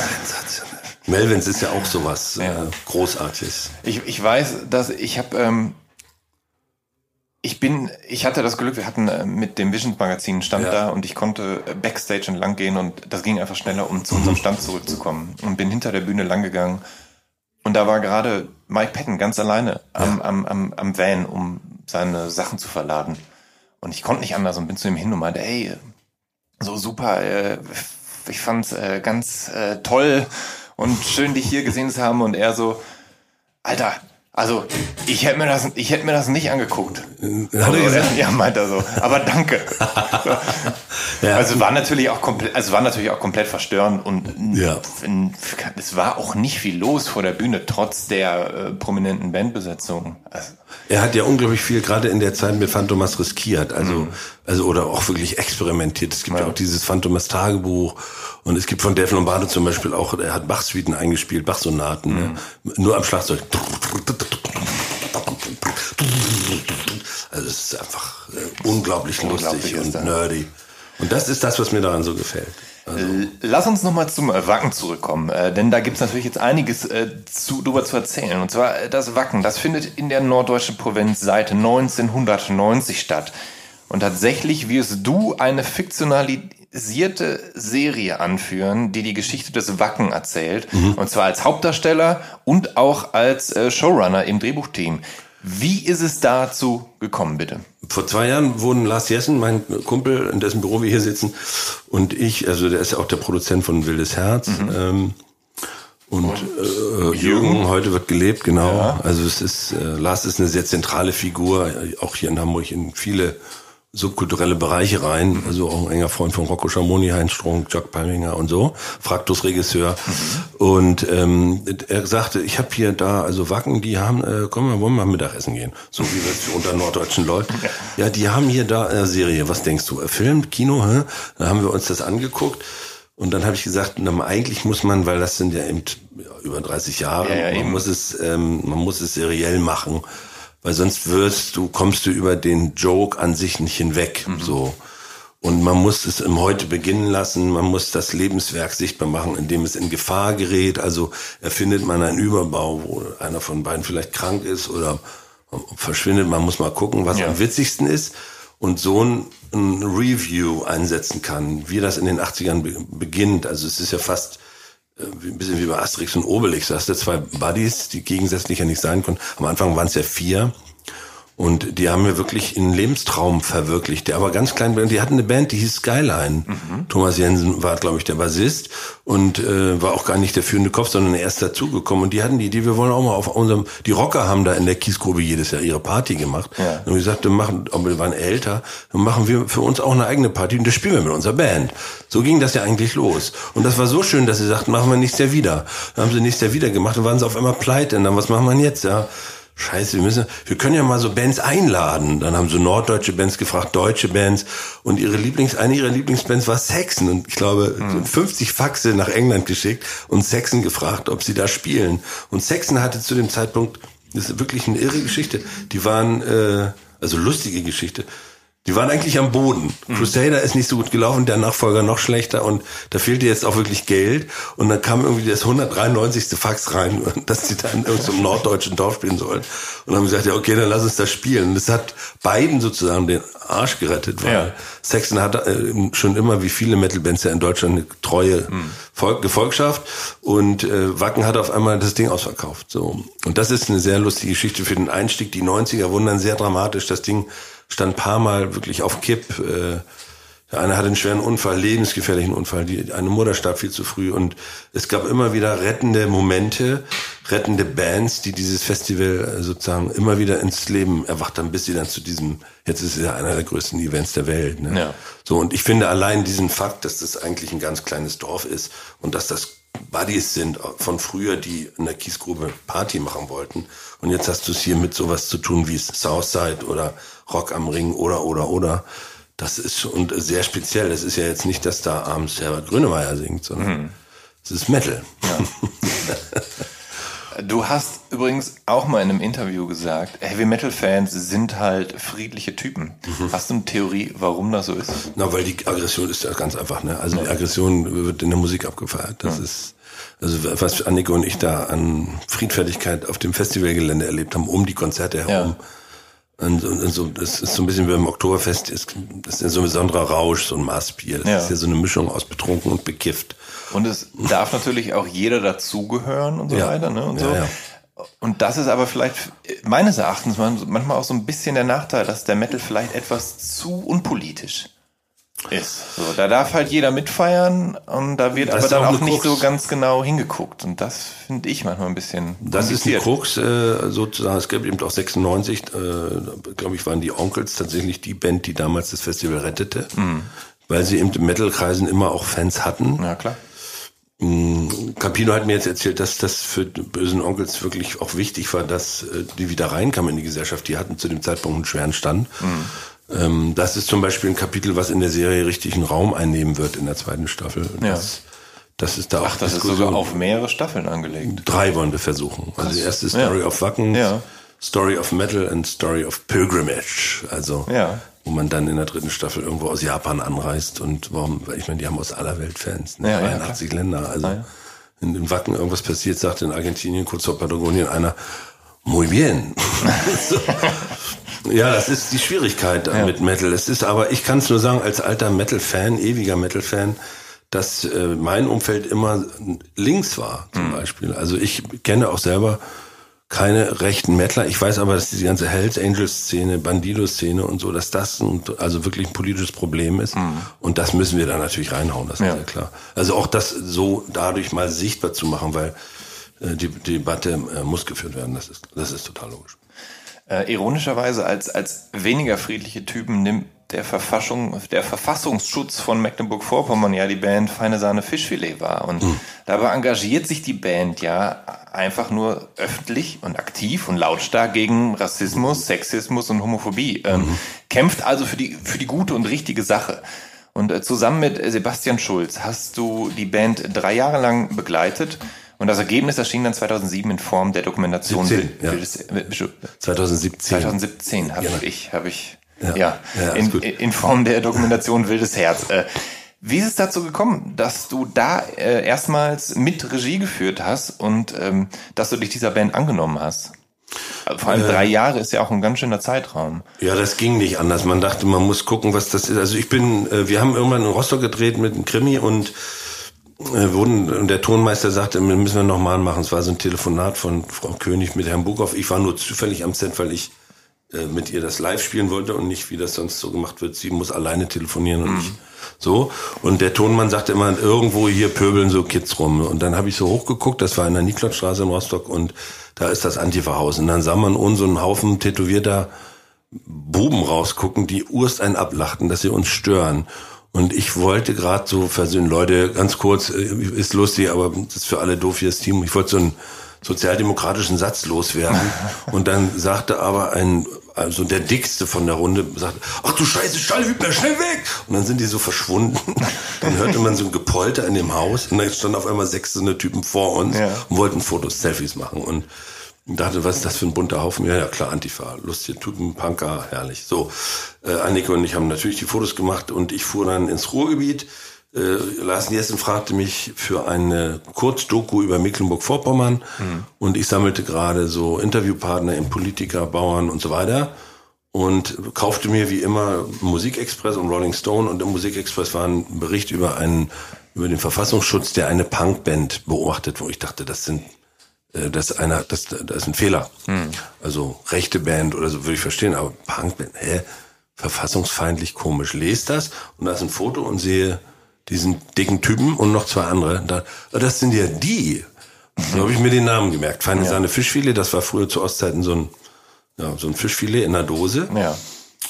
[laughs] Melvins ist ja auch sowas ja. Äh, Großartiges. Ich, ich weiß, dass ich habe ähm, ich bin, ich hatte das Glück, wir hatten äh, mit dem Visions Magazin Stand ja. da und ich konnte äh, Backstage entlang gehen und das ging einfach schneller, um zu unserem Stand zurückzukommen. Und bin hinter der Bühne lang gegangen und da war gerade Mike Patton ganz alleine am, ja. am, am, am Van, um seine Sachen zu verladen. Und ich konnte nicht anders und bin zu ihm hin und meinte, ey, so super, äh, ich fand's äh, ganz äh, toll und schön, dich hier gesehen zu haben. Und er so, Alter, also, ich hätte mir das, ich hätte mir das nicht angeguckt. Hat er gesagt? Ja, meint er so. Aber danke. [laughs] ja. Also war natürlich auch komplett, also war natürlich auch komplett verstörend und ja. es war auch nicht viel los vor der Bühne, trotz der äh, prominenten Bandbesetzung. Also, er hat ja unglaublich viel gerade in der Zeit mit Phantomas riskiert, also mhm. also oder auch wirklich experimentiert. Es gibt ja, ja auch dieses Phantomas Tagebuch und es gibt von Dave Lombardo zum Beispiel auch, er hat Bach-Suiten eingespielt, Bach-Sonaten, mhm. ne? nur am Schlagzeug. Also es ist einfach äh, unglaublich, unglaublich lustig und nerdy. Und das ist das, was mir daran so gefällt. Also. Lass uns nochmal zum äh, Wacken zurückkommen, äh, denn da gibt es natürlich jetzt einiges äh, zu, darüber zu erzählen. Und zwar äh, das Wacken, das findet in der norddeutschen Provinz seit 1990 statt. Und tatsächlich wirst du eine fiktionalisierte Serie anführen, die die Geschichte des Wacken erzählt. Mhm. Und zwar als Hauptdarsteller und auch als äh, Showrunner im Drehbuchteam. Wie ist es dazu gekommen, bitte? Vor zwei Jahren wurden Lars Jessen, mein Kumpel, in dessen Büro wir hier sitzen, und ich, also der ist ja auch der Produzent von Wildes Herz, mhm. ähm, und, und äh, Jürgen, heute wird gelebt, genau. Ja. Also es ist, äh, Lars ist eine sehr zentrale Figur, auch hier in Hamburg in viele subkulturelle Bereiche rein, also auch ein enger Freund von Rocco Schamoni, Heinz Strunk, Jack Palminger und so, Fraktus Regisseur. Mhm. Und ähm, er sagte, ich habe hier da, also Wacken, die haben, äh, komm mal, wollen wir mal Mittagessen gehen, so wie wir unter norddeutschen Leuten. [laughs] Ja, die haben hier da eine Serie, was denkst du, Film, Kino, hä? Dann haben wir uns das angeguckt. Und dann habe ich gesagt, na, eigentlich muss man, weil das sind ja eben über 30 Jahre, ja, ja, man muss es, ähm, man muss es seriell machen weil sonst wirst du, kommst du über den Joke an sich nicht hinweg, mhm. so. Und man muss es im Heute beginnen lassen, man muss das Lebenswerk sichtbar machen, indem es in Gefahr gerät. Also erfindet man einen Überbau, wo einer von beiden vielleicht krank ist oder verschwindet. Man muss mal gucken, was ja. am witzigsten ist und so ein, ein, Review einsetzen kann, wie das in den 80ern be beginnt. Also es ist ja fast ein bisschen wie bei Asterix und Obelix. Da hast du zwei Buddies, die gegensätzlich ja nicht sein konnten. Am Anfang waren es ja vier. Und die haben mir wirklich einen Lebenstraum verwirklicht. Der aber ganz klein, die hatten eine Band, die hieß Skyline. Mhm. Thomas Jensen war, glaube ich, der Bassist und äh, war auch gar nicht der führende Kopf, sondern er ist dazugekommen. Und die hatten die Idee, wir wollen auch mal auf unserem, die Rocker haben da in der Kiesgrube jedes Jahr ihre Party gemacht. Ja. Und wir sagten, machen, aber wir waren älter, dann machen wir für uns auch eine eigene Party und das spielen wir mit unserer Band. So ging das ja eigentlich los. Und das war so schön, dass sie sagten, machen wir nächstes Jahr wieder. Dann haben sie nächstes Jahr wieder gemacht und waren sie auf einmal pleite. Und dann, was machen wir jetzt? Ja, Scheiße, wir müssen, wir können ja mal so Bands einladen. Dann haben so norddeutsche Bands gefragt, deutsche Bands. Und ihre Lieblings, eine ihrer Lieblingsbands war Saxon. Und ich glaube, hm. 50 Faxe nach England geschickt und Saxon gefragt, ob sie da spielen. Und Saxon hatte zu dem Zeitpunkt Das ist wirklich eine irre Geschichte. Die waren, äh, also lustige Geschichte. Die waren eigentlich am Boden. Mhm. Crusader ist nicht so gut gelaufen, der Nachfolger noch schlechter und da fehlte jetzt auch wirklich Geld. Und dann kam irgendwie das 193. Fax rein, [laughs] dass sie dann in so einem [laughs] norddeutschen Dorf spielen sollen. Und dann haben gesagt, ja okay, dann lass uns das spielen. Und das hat beiden sozusagen den Arsch gerettet, weil ja. Saxon hat äh, schon immer, wie viele Metal-Bands ja in Deutschland, eine treue mhm. Volk Gefolgschaft. Und äh, Wacken hat auf einmal das Ding ausverkauft. So. Und das ist eine sehr lustige Geschichte für den Einstieg. Die 90er wurden dann sehr dramatisch. Das Ding stand ein paar Mal wirklich auf Kipp. Äh, der eine hatte einen schweren Unfall, lebensgefährlichen Unfall. Die, eine Mutter starb viel zu früh. Und es gab immer wieder rettende Momente, rettende Bands, die dieses Festival äh, sozusagen immer wieder ins Leben erwacht haben, bis sie dann zu diesem, jetzt ist es ja einer der größten Events der Welt. Ne? Ja. So, und ich finde allein diesen Fakt, dass das eigentlich ein ganz kleines Dorf ist und dass das Buddies sind von früher, die in der Kiesgrube Party machen wollten. Und jetzt hast du es hier mit sowas zu tun wie Southside oder Rock am Ring oder, oder, oder. Das ist und sehr speziell. Das ist ja jetzt nicht, dass da abends Herbert Grönemeyer singt, sondern mhm. es ist Metal. Ja. [laughs] Du hast übrigens auch mal in einem Interview gesagt, Heavy Metal Fans sind halt friedliche Typen. Mhm. Hast du eine Theorie, warum das so ist? Na, weil die Aggression ist ja ganz einfach, ne? Also die Aggression wird in der Musik abgefeiert. Das ja. ist also was Annike und ich da an Friedfertigkeit auf dem Festivalgelände erlebt haben, um die Konzerte herum. Ja und, und, und so, das ist so ein bisschen wie beim Oktoberfest, ist, das ist ja so ein besonderer Rausch, so ein Maßbier. Das ja. ist ja so eine Mischung aus betrunken und bekifft. Und es darf natürlich auch jeder dazugehören und so ja. weiter, ne? Und so. Ja, und das ist aber vielleicht meines Erachtens manchmal auch so ein bisschen der Nachteil, dass der Metal vielleicht etwas zu unpolitisch ist. So, da darf halt jeder mitfeiern und da wird das aber dann auch, auch nicht so ganz genau hingeguckt. Und das finde ich manchmal ein bisschen. Das ist die Krux, äh, sozusagen. Es gab eben auch 96, äh, glaube ich, waren die Onkels tatsächlich die Band, die damals das Festival rettete, mhm. weil sie eben im Metal-Kreisen immer auch Fans hatten. Ja, klar. Mm, Campino hat mir jetzt erzählt, dass das für die bösen Onkels wirklich auch wichtig war, dass äh, die wieder reinkamen in die Gesellschaft. Die hatten zu dem Zeitpunkt einen schweren Stand. Mhm. Ähm, das ist zum Beispiel ein Kapitel, was in der Serie richtig einen Raum einnehmen wird in der zweiten Staffel. Ja. Das, das ist da Ach, auch das Diskussion. ist sogar auf mehrere Staffeln angelegt. Drei wollen wir versuchen. Also die erste Story ja. of Wacken, ja. Story of Metal und Story of Pilgrimage. Also ja. wo man dann in der dritten Staffel irgendwo aus Japan anreist und warum, ich meine, die haben aus aller Welt Fans, ne? ja, 81 Länder. Also ah, in, in Wacken irgendwas passiert, sagt in Argentinien, kurz vor Patagonien einer, muy bien. [laughs] [laughs] Ja, das ist die Schwierigkeit ja. mit Metal. Es ist aber, ich kann es nur sagen, als alter Metal-Fan, ewiger Metal-Fan, dass äh, mein Umfeld immer links war, zum mhm. Beispiel. Also ich kenne auch selber keine rechten Metaler. Ich weiß aber, dass diese ganze Hells Angels-Szene, Bandido-Szene und so, dass das ein, also wirklich ein politisches Problem ist. Mhm. Und das müssen wir da natürlich reinhauen, das ist ja klar. Also auch das so dadurch mal sichtbar zu machen, weil äh, die, die Debatte äh, muss geführt werden, das ist, das ist total logisch. Äh, ironischerweise als, als weniger friedliche Typen nimmt der Verfassung, der Verfassungsschutz von Mecklenburg-Vorpommern ja die Band Feine Sahne Fischfilet war. Und mhm. dabei engagiert sich die Band ja einfach nur öffentlich und aktiv und lautstark gegen Rassismus, Sexismus und Homophobie. Ähm, mhm. Kämpft also für die, für die gute und richtige Sache. Und äh, zusammen mit Sebastian Schulz hast du die Band drei Jahre lang begleitet und das Ergebnis erschien dann 2007 in Form der Dokumentation 17, ja. Wildes, 2017. 2017 habe ja. ich, habe ich, ja, ja, ja in, in, Form der Dokumentation Wildes Herz. Äh, wie ist es dazu gekommen, dass du da äh, erstmals mit Regie geführt hast und ähm, dass du dich dieser Band angenommen hast? Also vor allem äh, drei Jahre ist ja auch ein ganz schöner Zeitraum. Ja, das ging nicht anders. Man dachte, man muss gucken, was das ist. Also ich bin, äh, wir haben irgendwann in Rostock gedreht mit einem Krimi und äh, wurden, und der Tonmeister sagte, müssen wir nochmal machen. Es war so ein Telefonat von Frau König mit Herrn Bukow. Ich war nur zufällig am Set, weil ich äh, mit ihr das live spielen wollte und nicht, wie das sonst so gemacht wird. Sie muss alleine telefonieren und mhm. ich so. Und der Tonmann sagte immer, irgendwo hier pöbeln so Kids rum. Und dann habe ich so hochgeguckt, das war in der Niklotzstraße in Rostock und da ist das Antifa-Haus. Und dann sah man uns so einen Haufen tätowierter Buben rausgucken, die Urst einen ablachten, dass sie uns stören. Und ich wollte gerade so versöhnen, Leute, ganz kurz, äh, ist lustig, aber das ist für alle doof hier das Team. Ich wollte so einen sozialdemokratischen Satz loswerden. [laughs] Und dann sagte aber ein, also der dickste von der Runde, sagte, ach du Scheiße, Stallhübner, schnell weg! Und dann sind die so verschwunden. [laughs] Dann hörte man so ein Gepolter in dem Haus und dann standen auf einmal sechs so eine Typen vor uns ja. und wollten Fotos, Selfies machen. Und Und dachte, was ist das für ein bunter Haufen? Ja, ja, klar, Antifa, lustige Typen, Punker, herrlich. So, äh, Annike und ich haben natürlich die Fotos gemacht und ich fuhr dann ins Ruhrgebiet. Äh, Lars Jessen fragte mich für eine Kurzdoku über Mecklenburg-Vorpommern mhm. und ich sammelte gerade so Interviewpartner in Politiker, Bauern und so weiter und kaufte mir wie immer Musikexpress und Rolling Stone und im Musikexpress war ein Bericht über einen über den Verfassungsschutz, der eine Punkband beobachtet, wo ich dachte, das sind äh, das ist einer, das, das ist ein Fehler. Hm. Also rechte Band oder so würde ich verstehen, aber Punkband, hä? Verfassungsfeindlich komisch. Lest das und da ist ein Foto und sehe diesen dicken Typen und noch zwei andere. Da, ah, das sind ja die. Da habe ich mir den Namen gemerkt. Feine ja. Sahne Fischfilet, das war früher zu Ostzeiten so ein, ja, so ein Fischfilet in der Dose. Ja.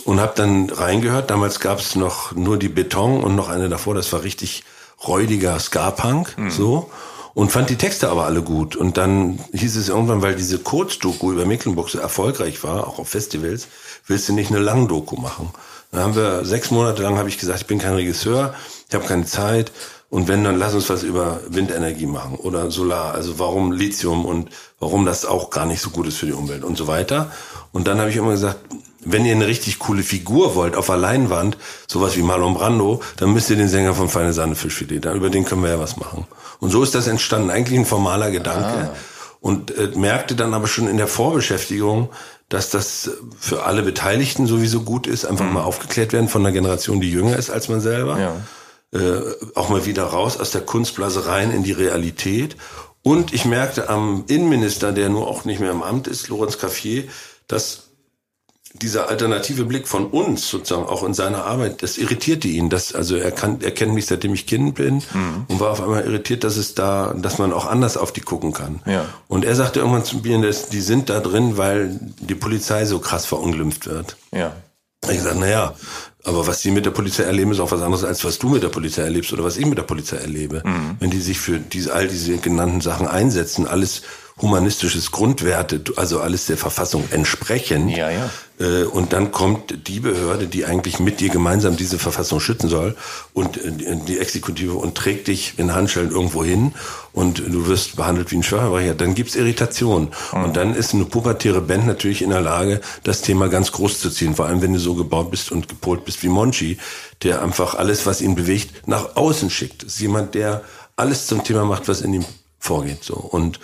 Und habe dann reingehört. Damals gab es noch nur die Beton und noch eine davor. Das war richtig räudiger Ska-Punk. Mhm. So und fand die Texte aber alle gut. Und dann hieß es irgendwann, weil diese Kurzdoku über Mecklenburg so erfolgreich war, auch auf Festivals, willst du nicht eine Langdoku machen? Dann haben wir sechs Monate lang habe ich gesagt, ich bin kein Regisseur, ich habe keine Zeit. Und wenn, dann lass uns was über Windenergie machen oder Solar. Also warum Lithium und warum das auch gar nicht so gut ist für die Umwelt und so weiter. Und dann habe ich immer gesagt, wenn ihr eine richtig coole Figur wollt auf der Leinwand, sowas wie Marlon Brando, dann müsst ihr den Sänger von Feine Sahne Fischfilet, da, über den können wir ja was machen. Und so ist das entstanden, eigentlich ein formaler Gedanke. Ah. Und äh, merkte dann aber schon in der Vorbeschäftigung, dass das für alle Beteiligten sowieso gut ist, einfach mhm. mal aufgeklärt werden von einer Generation, die jünger ist als man selber. Ja. Äh, auch mal wieder raus aus der Kunstblase rein in die Realität. Und ich merkte am Innenminister, der nur auch nicht mehr im Amt ist, Lorenz Caffier, dass dieser alternative Blick von uns sozusagen auch in seiner Arbeit, das irritierte ihn. Das, also er, kann, er kennt mich seitdem ich Kind bin mhm. und war auf einmal irritiert, dass es da, dass man auch anders auf die gucken kann. Ja. Und er sagte irgendwann zu mir, dass die sind da drin, weil die Polizei so krass verunglimpft wird. Ja. Ich sage, na ja, aber was sie mit der Polizei erleben, ist auch was anderes, als was du mit der Polizei erlebst oder was ich mit der Polizei erlebe. Mhm. Wenn die sich für diese, all diese genannten Sachen einsetzen, alles humanistisches Grundwerte, also alles der Verfassung entsprechen. Ja, ja. Äh, und dann kommt die Behörde, die eigentlich mit dir gemeinsam diese Verfassung schützen soll und äh, die Exekutive und trägt dich in Handschellen irgendwo hin und du wirst behandelt wie ein Schwerverbrecher. Dann gibt's Irritation. Mhm. Und dann ist eine pubertäre Band natürlich in der Lage, das Thema ganz groß zu ziehen. Vor allem, wenn du so gebaut bist und gepolt bist wie Monchi, der einfach alles, was ihn bewegt, nach außen schickt. Das ist jemand, der alles zum Thema macht, was in ihm vorgeht. So. Und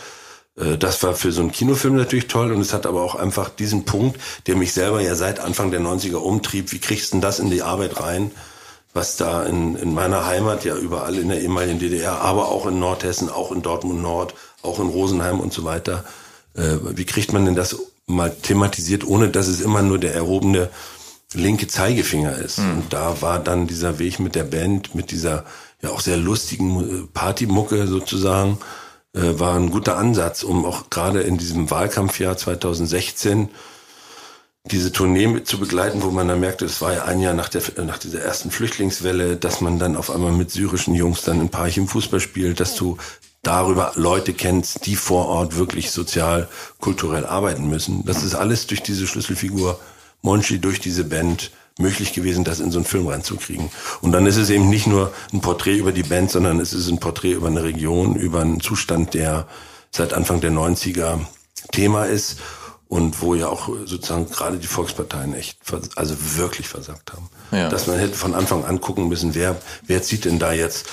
das war für so einen Kinofilm natürlich toll und es hat aber auch einfach diesen Punkt, der mich selber ja seit Anfang der 90er umtrieb. Wie kriegst du denn das in die Arbeit rein, was da in, in meiner Heimat ja überall in der ehemaligen DDR, aber auch in Nordhessen, auch in Dortmund Nord, auch in Rosenheim und so weiter. Äh, wie kriegt man denn das mal thematisiert, ohne dass es immer nur der erhobene linke Zeigefinger ist? Mhm. Und da war dann dieser Weg mit der Band, mit dieser ja auch sehr lustigen Partymucke sozusagen, äh, war ein guter Ansatz, um auch gerade in diesem Wahlkampfjahr 2016 diese Tournee zu begleiten, wo man dann merkte, es war ja ein Jahr nach, der, nach dieser ersten Flüchtlingswelle, dass man dann auf einmal mit syrischen Jungs dann ein Paarchen Fußball spielt, dass du darüber Leute kennst, die vor Ort wirklich sozial, kulturell arbeiten müssen. Das ist alles durch diese Schlüsselfigur Monchi, durch diese Band möglich gewesen, das in so einen Film reinzukriegen. Und dann ist es eben nicht nur ein Porträt über die Band, sondern es ist ein Porträt über eine Region, über einen Zustand, der seit Anfang der 90er Thema ist und wo ja auch sozusagen gerade die Volksparteien echt, also wirklich versagt haben. Ja. Dass man hätte von Anfang an gucken müssen, wer, wer zieht denn da jetzt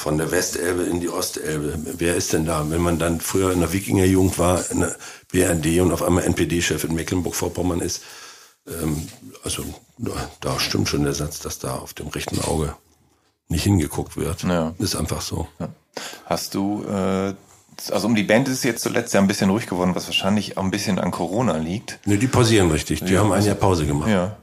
von der Westelbe in die Ostelbe. Wer ist denn da? Wenn man dann früher in der Wikingerjugend war, in der BRD und auf einmal NPD-Chef in Mecklenburg-Vorpommern ist, ähm, also da stimmt schon der Satz, dass da auf dem rechten Auge nicht hingeguckt wird. Ja. Ist einfach so. Ja. Hast du, äh, also um die Band ist jetzt zuletzt ja ein bisschen ruhig geworden, was wahrscheinlich auch ein bisschen an Corona liegt. Ne, die pausieren richtig. Die ja, haben ein Jahr Pause gemacht. Ja.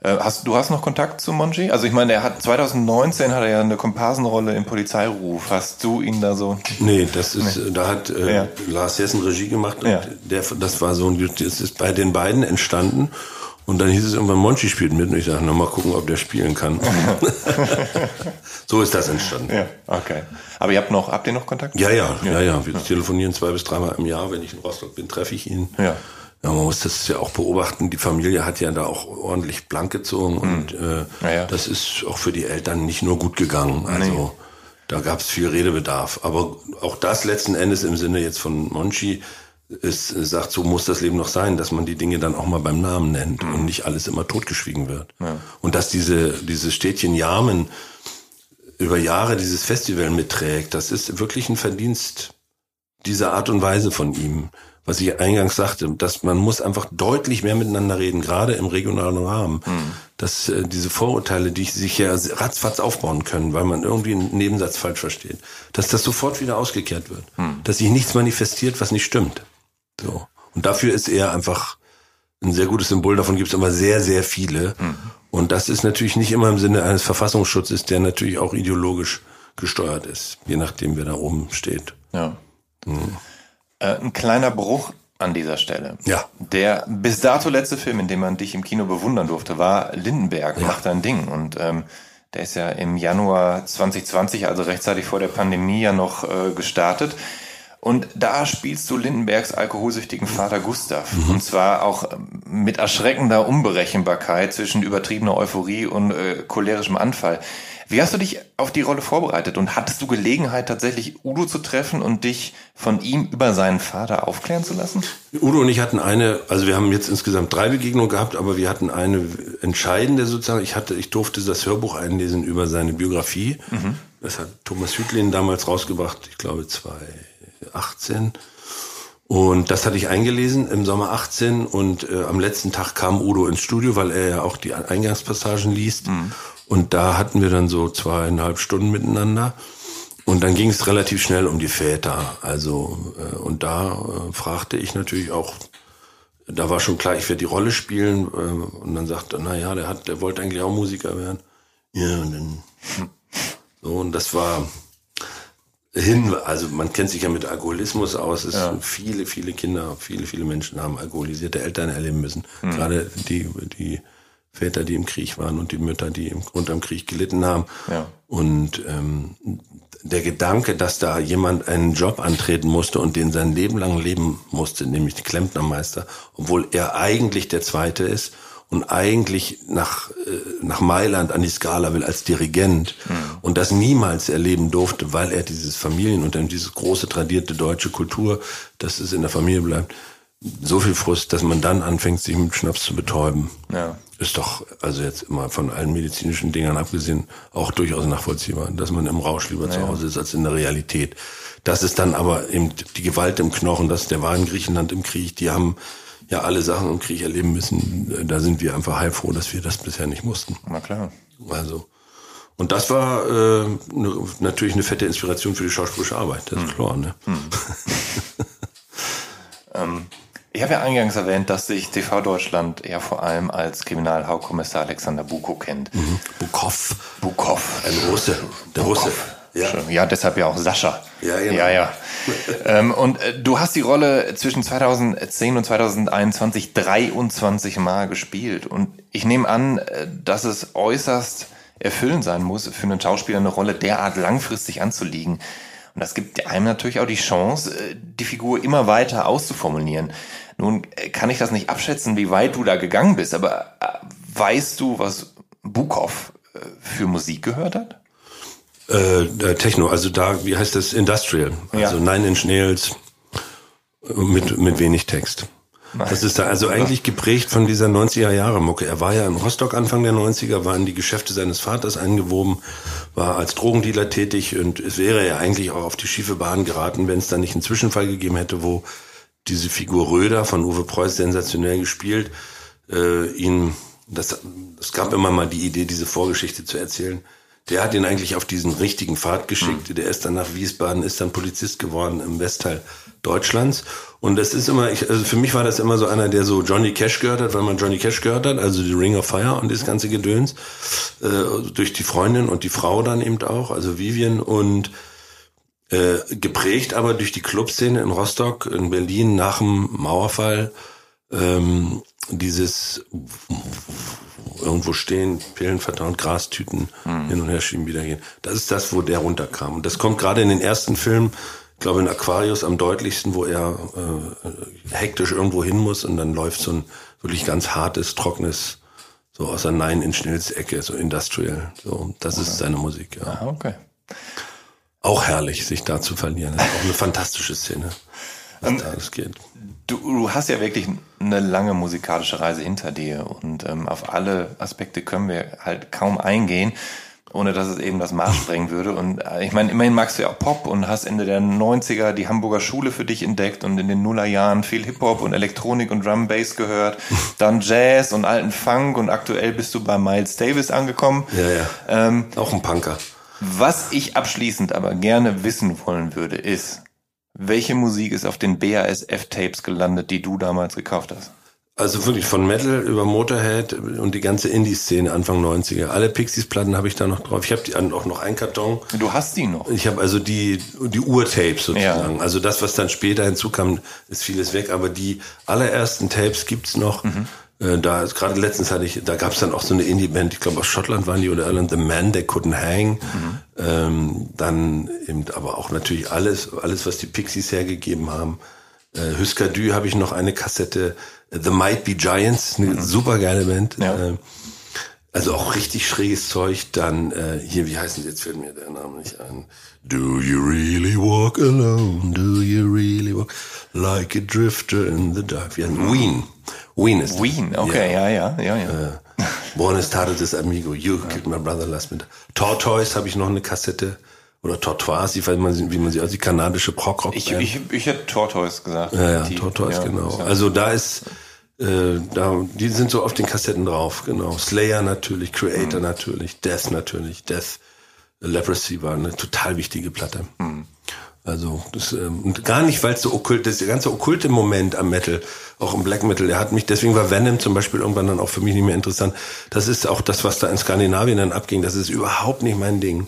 Äh, hast, du hast noch Kontakt zu Monji? Also ich meine, er hat 2019 hat er ja eine Komparsenrolle im Polizeiruf. Hast du ihn da so? Nee, das ist, nee. da hat äh, ja. Lars Jessen Regie gemacht und ja. der, das war so, das ist bei den beiden entstanden. Und dann hieß es irgendwann, Monchi spielt mit. Und ich sage, na mal gucken, ob der spielen kann. [laughs] so ist das entstanden. Ja, okay. Aber ihr habt noch, habt ihr noch Kontakt? Ja, ja, ja, ja. Wir ja. telefonieren zwei bis dreimal im Jahr. Wenn ich in Rostock bin, treffe ich ihn. Ja. Ja, man muss das ja auch beobachten. Die Familie hat ja da auch ordentlich blank gezogen und hm. äh, ja. das ist auch für die Eltern nicht nur gut gegangen. Also nee. da gab es viel Redebedarf. Aber auch das letzten Endes im Sinne jetzt von Monchi es sagt, so muss das Leben noch sein, dass man die Dinge dann auch mal beim Namen nennt mhm. und nicht alles immer totgeschwiegen wird. Ja. Und dass diese, dieses Städtchen Jamen über Jahre dieses Festival mitträgt, das ist wirklich ein Verdienst dieser Art und Weise von ihm. Was ich eingangs sagte, dass man muss einfach deutlich mehr miteinander reden, gerade im regionalen Rahmen. Mhm. Dass äh, diese Vorurteile, die sich ja ratzfatz aufbauen können, weil man irgendwie einen Nebensatz falsch versteht, dass das sofort wieder ausgekehrt wird. Mhm. Dass sich nichts manifestiert, was nicht stimmt. So. Und dafür ist er einfach ein sehr gutes Symbol. Davon gibt es aber sehr, sehr viele. Mhm. Und das ist natürlich nicht immer im Sinne eines Verfassungsschutzes, der natürlich auch ideologisch gesteuert ist, je nachdem, wer da oben steht. Ja. Mhm. Äh, ein kleiner Bruch an dieser Stelle. Ja. Der bis dato letzte Film, in dem man dich im Kino bewundern durfte, war Lindenberg, ja. macht ein Ding. Und ähm, der ist ja im Januar 2020, also rechtzeitig vor der Pandemie, ja noch äh, gestartet. Und da spielst du Lindenbergs alkoholsüchtigen Vater Gustav. Mhm. Und zwar auch ähm, mit erschreckender Unberechenbarkeit zwischen übertriebener Euphorie und äh, cholerischem Anfall. Wie hast du dich auf die Rolle vorbereitet und hattest du Gelegenheit, tatsächlich Udo zu treffen und dich von ihm über seinen Vater aufklären zu lassen? Udo und ich hatten eine, also wir haben jetzt insgesamt drei Begegnungen gehabt, aber wir hatten eine entscheidende sozusagen. Ich hatte, ich durfte das Hörbuch einlesen über seine Biografie. Mhm. Das hat Thomas Hütlin damals rausgebracht, ich glaube zwei 18. Und das hatte ich eingelesen im Sommer 18 und äh, am letzten Tag kam Udo ins Studio, weil er ja auch die Eingangspassagen liest. Mhm. Und da hatten wir dann so zweieinhalb Stunden miteinander. Und dann ging es relativ schnell um die Väter. Also, äh, und da äh, fragte ich natürlich auch, da war schon klar, ich werde die Rolle spielen. Äh, und dann sagte na ja, der hat, der wollte eigentlich auch Musiker werden. Ja, und dann, so, und das war, hin, also man kennt sich ja mit Alkoholismus aus. Es ja. viele, viele Kinder, viele, viele Menschen haben alkoholisierte Eltern erleben müssen. Mhm. Gerade die, die Väter, die im Krieg waren und die Mütter, die im, unterm Krieg gelitten haben. Ja. Und ähm, der Gedanke, dass da jemand einen Job antreten musste und den sein Leben lang leben musste, nämlich Klempnermeister, obwohl er eigentlich der Zweite ist und eigentlich nach, äh, nach Mailand an die Skala will als Dirigent mhm. und das niemals erleben durfte, weil er dieses Familien und dann diese große tradierte deutsche Kultur, dass es in der Familie bleibt, so viel Frust, dass man dann anfängt, sich mit Schnaps zu betäuben. Ja. Ist doch, also jetzt immer von allen medizinischen Dingern abgesehen, auch durchaus nachvollziehbar, dass man im Rausch lieber naja. zu Hause ist als in der Realität. Das ist dann aber eben die Gewalt im Knochen, das der war in Griechenland im Krieg, die haben ja alle Sachen im Krieg erleben müssen. Da sind wir einfach heilfroh, dass wir das bisher nicht mussten. Na klar. Also. Und das war äh, ne, natürlich eine fette Inspiration für die schauspielerische Arbeit, das ist hm. klar. Ne? Hm. [laughs] ähm, ich habe ja eingangs erwähnt, dass sich TV Deutschland ja vor allem als Kriminalhauptkommissar Alexander Buko kennt. Mhm. Bukov. Bukov. Ein Russe. Der Bukov. Russe. Ja. ja, deshalb ja auch Sascha. Ja, genau. ja. ja. [laughs] ähm, und äh, du hast die Rolle zwischen 2010 und 2021 23 Mal gespielt. Und ich nehme an, äh, dass es äußerst erfüllend sein muss, für einen Schauspieler eine Rolle derart langfristig anzuliegen. Und das gibt einem natürlich auch die Chance, äh, die Figur immer weiter auszuformulieren. Nun äh, kann ich das nicht abschätzen, wie weit du da gegangen bist, aber weißt du, was Bukov für Musik gehört hat? Äh, Techno, also da, wie heißt das, Industrial, also ja. Nine Inch Nails mit, mit wenig Text. Nein. Das ist da also eigentlich geprägt von dieser 90er Jahre Mucke. Er war ja in Rostock Anfang der 90er, war in die Geschäfte seines Vaters eingewoben, war als Drogendealer tätig und es wäre ja eigentlich auch auf die schiefe Bahn geraten, wenn es da nicht einen Zwischenfall gegeben hätte, wo diese Figur Röder von Uwe Preuß sensationell gespielt, äh, ihn, das, es gab immer mal die Idee, diese Vorgeschichte zu erzählen der hat ihn eigentlich auf diesen richtigen Pfad geschickt. Mhm. Der ist dann nach Wiesbaden, ist dann Polizist geworden im Westteil Deutschlands. Und das ist immer, ich, also für mich war das immer so einer, der so Johnny Cash gehört hat, weil man Johnny Cash gehört hat, also die Ring of Fire und das ganze Gedöns, äh, durch die Freundin und die Frau dann eben auch, also Vivian und äh, geprägt aber durch die Clubszene in Rostock, in Berlin nach dem Mauerfall, ähm, dieses irgendwo stehen, Pillen vertrauen, Grastüten mhm. hin und her schieben, wieder gehen. Das ist das, wo der runterkam. Und das kommt gerade in den ersten Filmen, ich glaube in Aquarius am deutlichsten, wo er äh, hektisch irgendwo hin muss und dann läuft so ein wirklich ganz hartes, trockenes, so aus der Nine Inch Nails Ecke, so industrial. So, das okay. ist seine Musik, ja. Ah, okay. Auch herrlich, sich da zu verlieren. Das ist auch eine fantastische Szene. Ähm. Du, du hast ja wirklich eine lange musikalische Reise hinter dir und ähm, auf alle Aspekte können wir halt kaum eingehen ohne dass es eben das Maß [laughs] sprengen würde. Und äh, ich meine, immerhin magst du ja auch Pop und hast Ende der 90er die Hamburger Schule für dich entdeckt und in den Nullerjahren viel Hip-Hop und Elektronik und Drum Bass gehört, [laughs] dann Jazz und alten Funk und aktuell bist du bei Miles Davis angekommen. Ja, ja. Ähm, auch ein Punker. Was ich abschließend aber gerne wissen wollen würde, ist, welche Musik ist auf den BASF-Tapes gelandet, die du damals gekauft hast? Also wirklich von Metal über Motorhead und die ganze Indie-Szene Anfang 90er. Alle Pixies-Platten habe ich da noch drauf. Ich habe die auch noch einen Karton. Du hast die noch? Ich habe also die, die Urtapes sozusagen. Ja. Also das, was dann später hinzukam, ist vieles weg. Aber die allerersten Tapes gibt's noch. Mhm. Äh, da gerade letztens hatte ich, da gab's dann auch so eine Indie-Band, ich glaube aus Schottland waren die oder Irland, The Man They Couldn't Hang. Mhm. Ähm, dann eben aber auch natürlich alles, alles, was die Pixies hergegeben haben. Äh, Husker Dü habe ich noch eine Kassette The Might Be Giants, eine mhm. super geile Band. Ja. Ähm, also auch richtig schräges Zeug. Dann äh, hier, wie heißen sie jetzt? Fällt mir der Name nicht ein. Do you really walk alone? Do you really walk like a drifter in the dark? Wie mhm. Ween. Ween ist Ween, okay, ja, ja, ja, ja. ja. Äh, Buenos Tardes, amigo. You ja. killed my brother last minute. Tortoise habe ich noch eine Kassette. Oder Tortoise, ich weiß nicht, wie man sie, also die kanadische Prog-Rock. Ich, ich, ich hätte Tortoise gesagt. Ja, ja, die, Tortoise, ja, genau. Also da ist, äh, da, die sind so auf den Kassetten drauf, genau. Slayer natürlich, Creator mhm. natürlich, Death natürlich, Death, Leprosy war eine total wichtige Platte. Mhm. Also das ähm, und gar nicht, weil es so okkult ist, der ganze okkulte Moment am Metal, auch im Black Metal, der hat mich, deswegen war Venom zum Beispiel irgendwann dann auch für mich nicht mehr interessant. Das ist auch das, was da in Skandinavien dann abging, das ist überhaupt nicht mein Ding.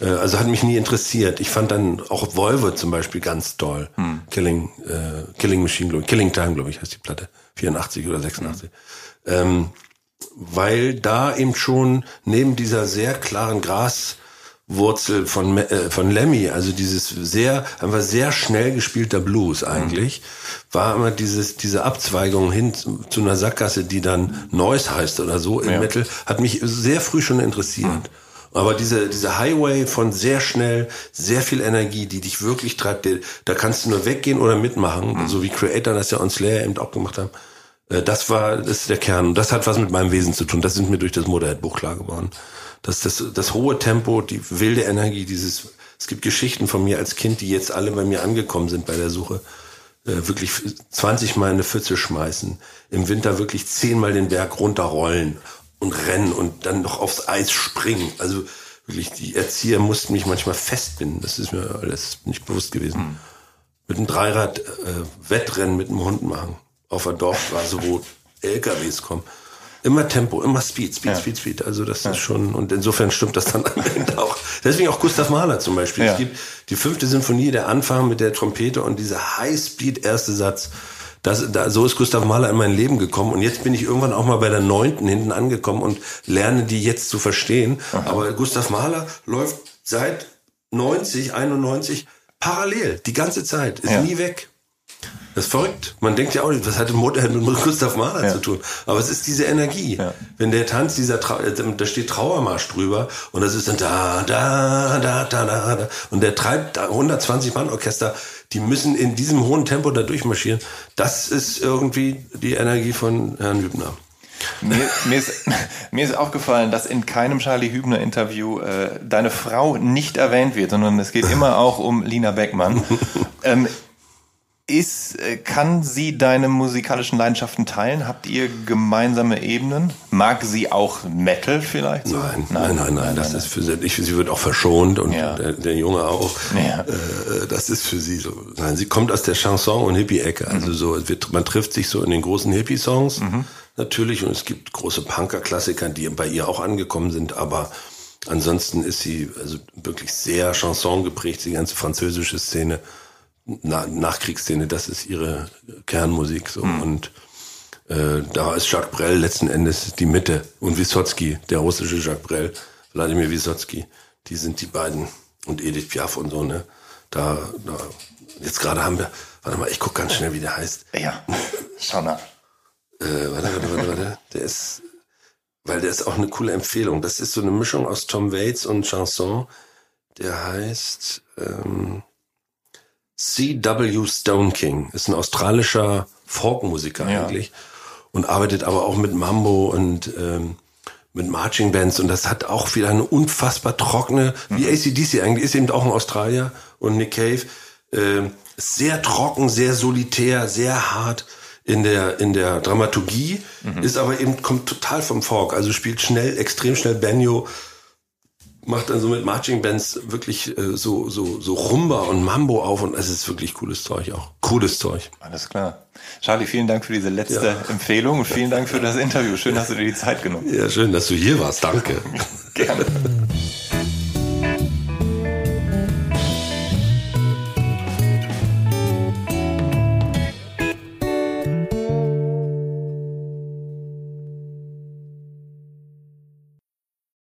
Äh, also hat mich nie interessiert. Ich fand dann auch Volvo zum Beispiel ganz toll. Hm. Killing, äh, Killing Machine, glaube Killing Time, glaube ich, heißt die Platte. 84 oder 86. Mhm. Ähm, weil da eben schon neben dieser sehr klaren Graswurzel von, äh, von Lemmy, also dieses sehr, einfach sehr schnell gespielter Blues eigentlich, mhm. war immer dieses, diese Abzweigung hin zu, einer Sackgasse, die dann Noise heißt oder so im ja. Metal, hat mich sehr früh schon interessiert. Mhm. Aber diese, diese Highway von sehr schnell, sehr viel Energie, die dich wirklich treibt, da kannst du nur weggehen oder mitmachen, mhm. so wie Creator das ja und Slayer eben auch gemacht haben. Äh, das war, das ist der Kern. Und das hat was mit meinem Wesen zu tun. Das sind mir durch das Motorhead-Buch klar geworden. Das, das, das hohe Tempo, die wilde Energie, dieses, es gibt Geschichten von mir als Kind, die jetzt alle bei mir angekommen sind bei der Suche. Äh, wirklich 20 Mal eine Pfütze schmeißen, im Winter wirklich 10 Mal den Berg runterrollen und rennen und dann noch aufs Eis springen. Also wirklich, die Erzieher mussten mich manchmal festbinden. Das ist mir alles nicht bewusst gewesen. Mhm. Mit einem Dreirad äh, Wettrennen mit einem Hund machen auf der Dorfstraße, wo LKWs kommen. Immer Tempo, immer Speed, Speed, ja. Speed, Speed. Also das ja. ist schon, und insofern stimmt das dann [laughs] am Ende auch. Deswegen auch Gustav Mahler zum Beispiel. Ja. Es gibt die fünfte Sinfonie, der Anfang mit der Trompete und dieser High-Speed erste Satz. Das, da, so ist Gustav Mahler in mein Leben gekommen. Und jetzt bin ich irgendwann auch mal bei der neunten hinten angekommen und lerne die jetzt zu verstehen. Aha. Aber Gustav Mahler läuft seit 90, 91 parallel, die ganze Zeit, ist nie weg. Das ist verrückt. Man denkt ja auch nicht, was hat mit Gustav Mahler ja. zu tun? Aber es ist diese Energie. Ja. Wenn der Tanz, dieser Trau äh, da steht Trauermarsch drüber und das ist dann da, da, da, da, da, da. Und der treibt 120 Mann Orchester, die müssen in diesem hohen Tempo da durchmarschieren. Das ist irgendwie die Energie von Herrn Hübner. Mir, mir, ist, [laughs] mir ist aufgefallen, dass in keinem Charlie Hübner Interview äh, deine Frau nicht erwähnt wird, sondern es geht immer auch um Lina Beckmann. [laughs] ähm, ist, äh, kann sie deine musikalischen Leidenschaften teilen? Habt ihr gemeinsame Ebenen? Mag sie auch Metal vielleicht? So? Nein, nein, nein, nein, nein, das nein, ist für sie, ich, sie wird auch verschont und ja. der, der, Junge auch. Ja. Äh, das ist für sie so. Nein, sie kommt aus der Chanson- und Hippie-Ecke. Also mhm. so, wird, man trifft sich so in den großen Hippie-Songs mhm. natürlich und es gibt große Punker-Klassiker, die bei ihr auch angekommen sind, aber ansonsten ist sie also wirklich sehr Chanson geprägt, die ganze französische Szene. Na Nachkriegsszene, das ist ihre Kernmusik so mhm. und äh, da ist Jacques Brel letzten Endes die Mitte und Wysotsky, der russische Jacques Brel, Wladimir Wysotsky, die sind die beiden und Edith Piaf und so ne. Da, da jetzt gerade haben wir, warte mal, ich guck ganz schnell, wie der heißt. Ja, schau nach. Äh, warte, warte, warte, warte, der ist, weil der ist auch eine coole Empfehlung. Das ist so eine Mischung aus Tom Waits und Chanson. Der heißt ähm, C.W. Stone King. Ist ein australischer Folkmusiker ja. eigentlich und arbeitet aber auch mit Mambo und ähm, mit Marching Bands und das hat auch wieder eine unfassbar trockene, wie mhm. ACDC eigentlich, ist eben auch ein Australier und Nick Cave, äh, sehr trocken, sehr solitär, sehr hart in der in der Dramaturgie, mhm. ist aber eben kommt total vom Folk, also spielt schnell, extrem schnell Banjo, macht dann so mit Marching Bands wirklich äh, so so so Rumba und Mambo auf und es ist wirklich cooles Zeug auch. Cooles Zeug. Alles klar. Charlie, vielen Dank für diese letzte ja. Empfehlung und vielen Dank für das Interview. Schön, dass du dir die Zeit genommen hast. Ja, schön, dass du hier warst. Danke. [laughs] Gerne.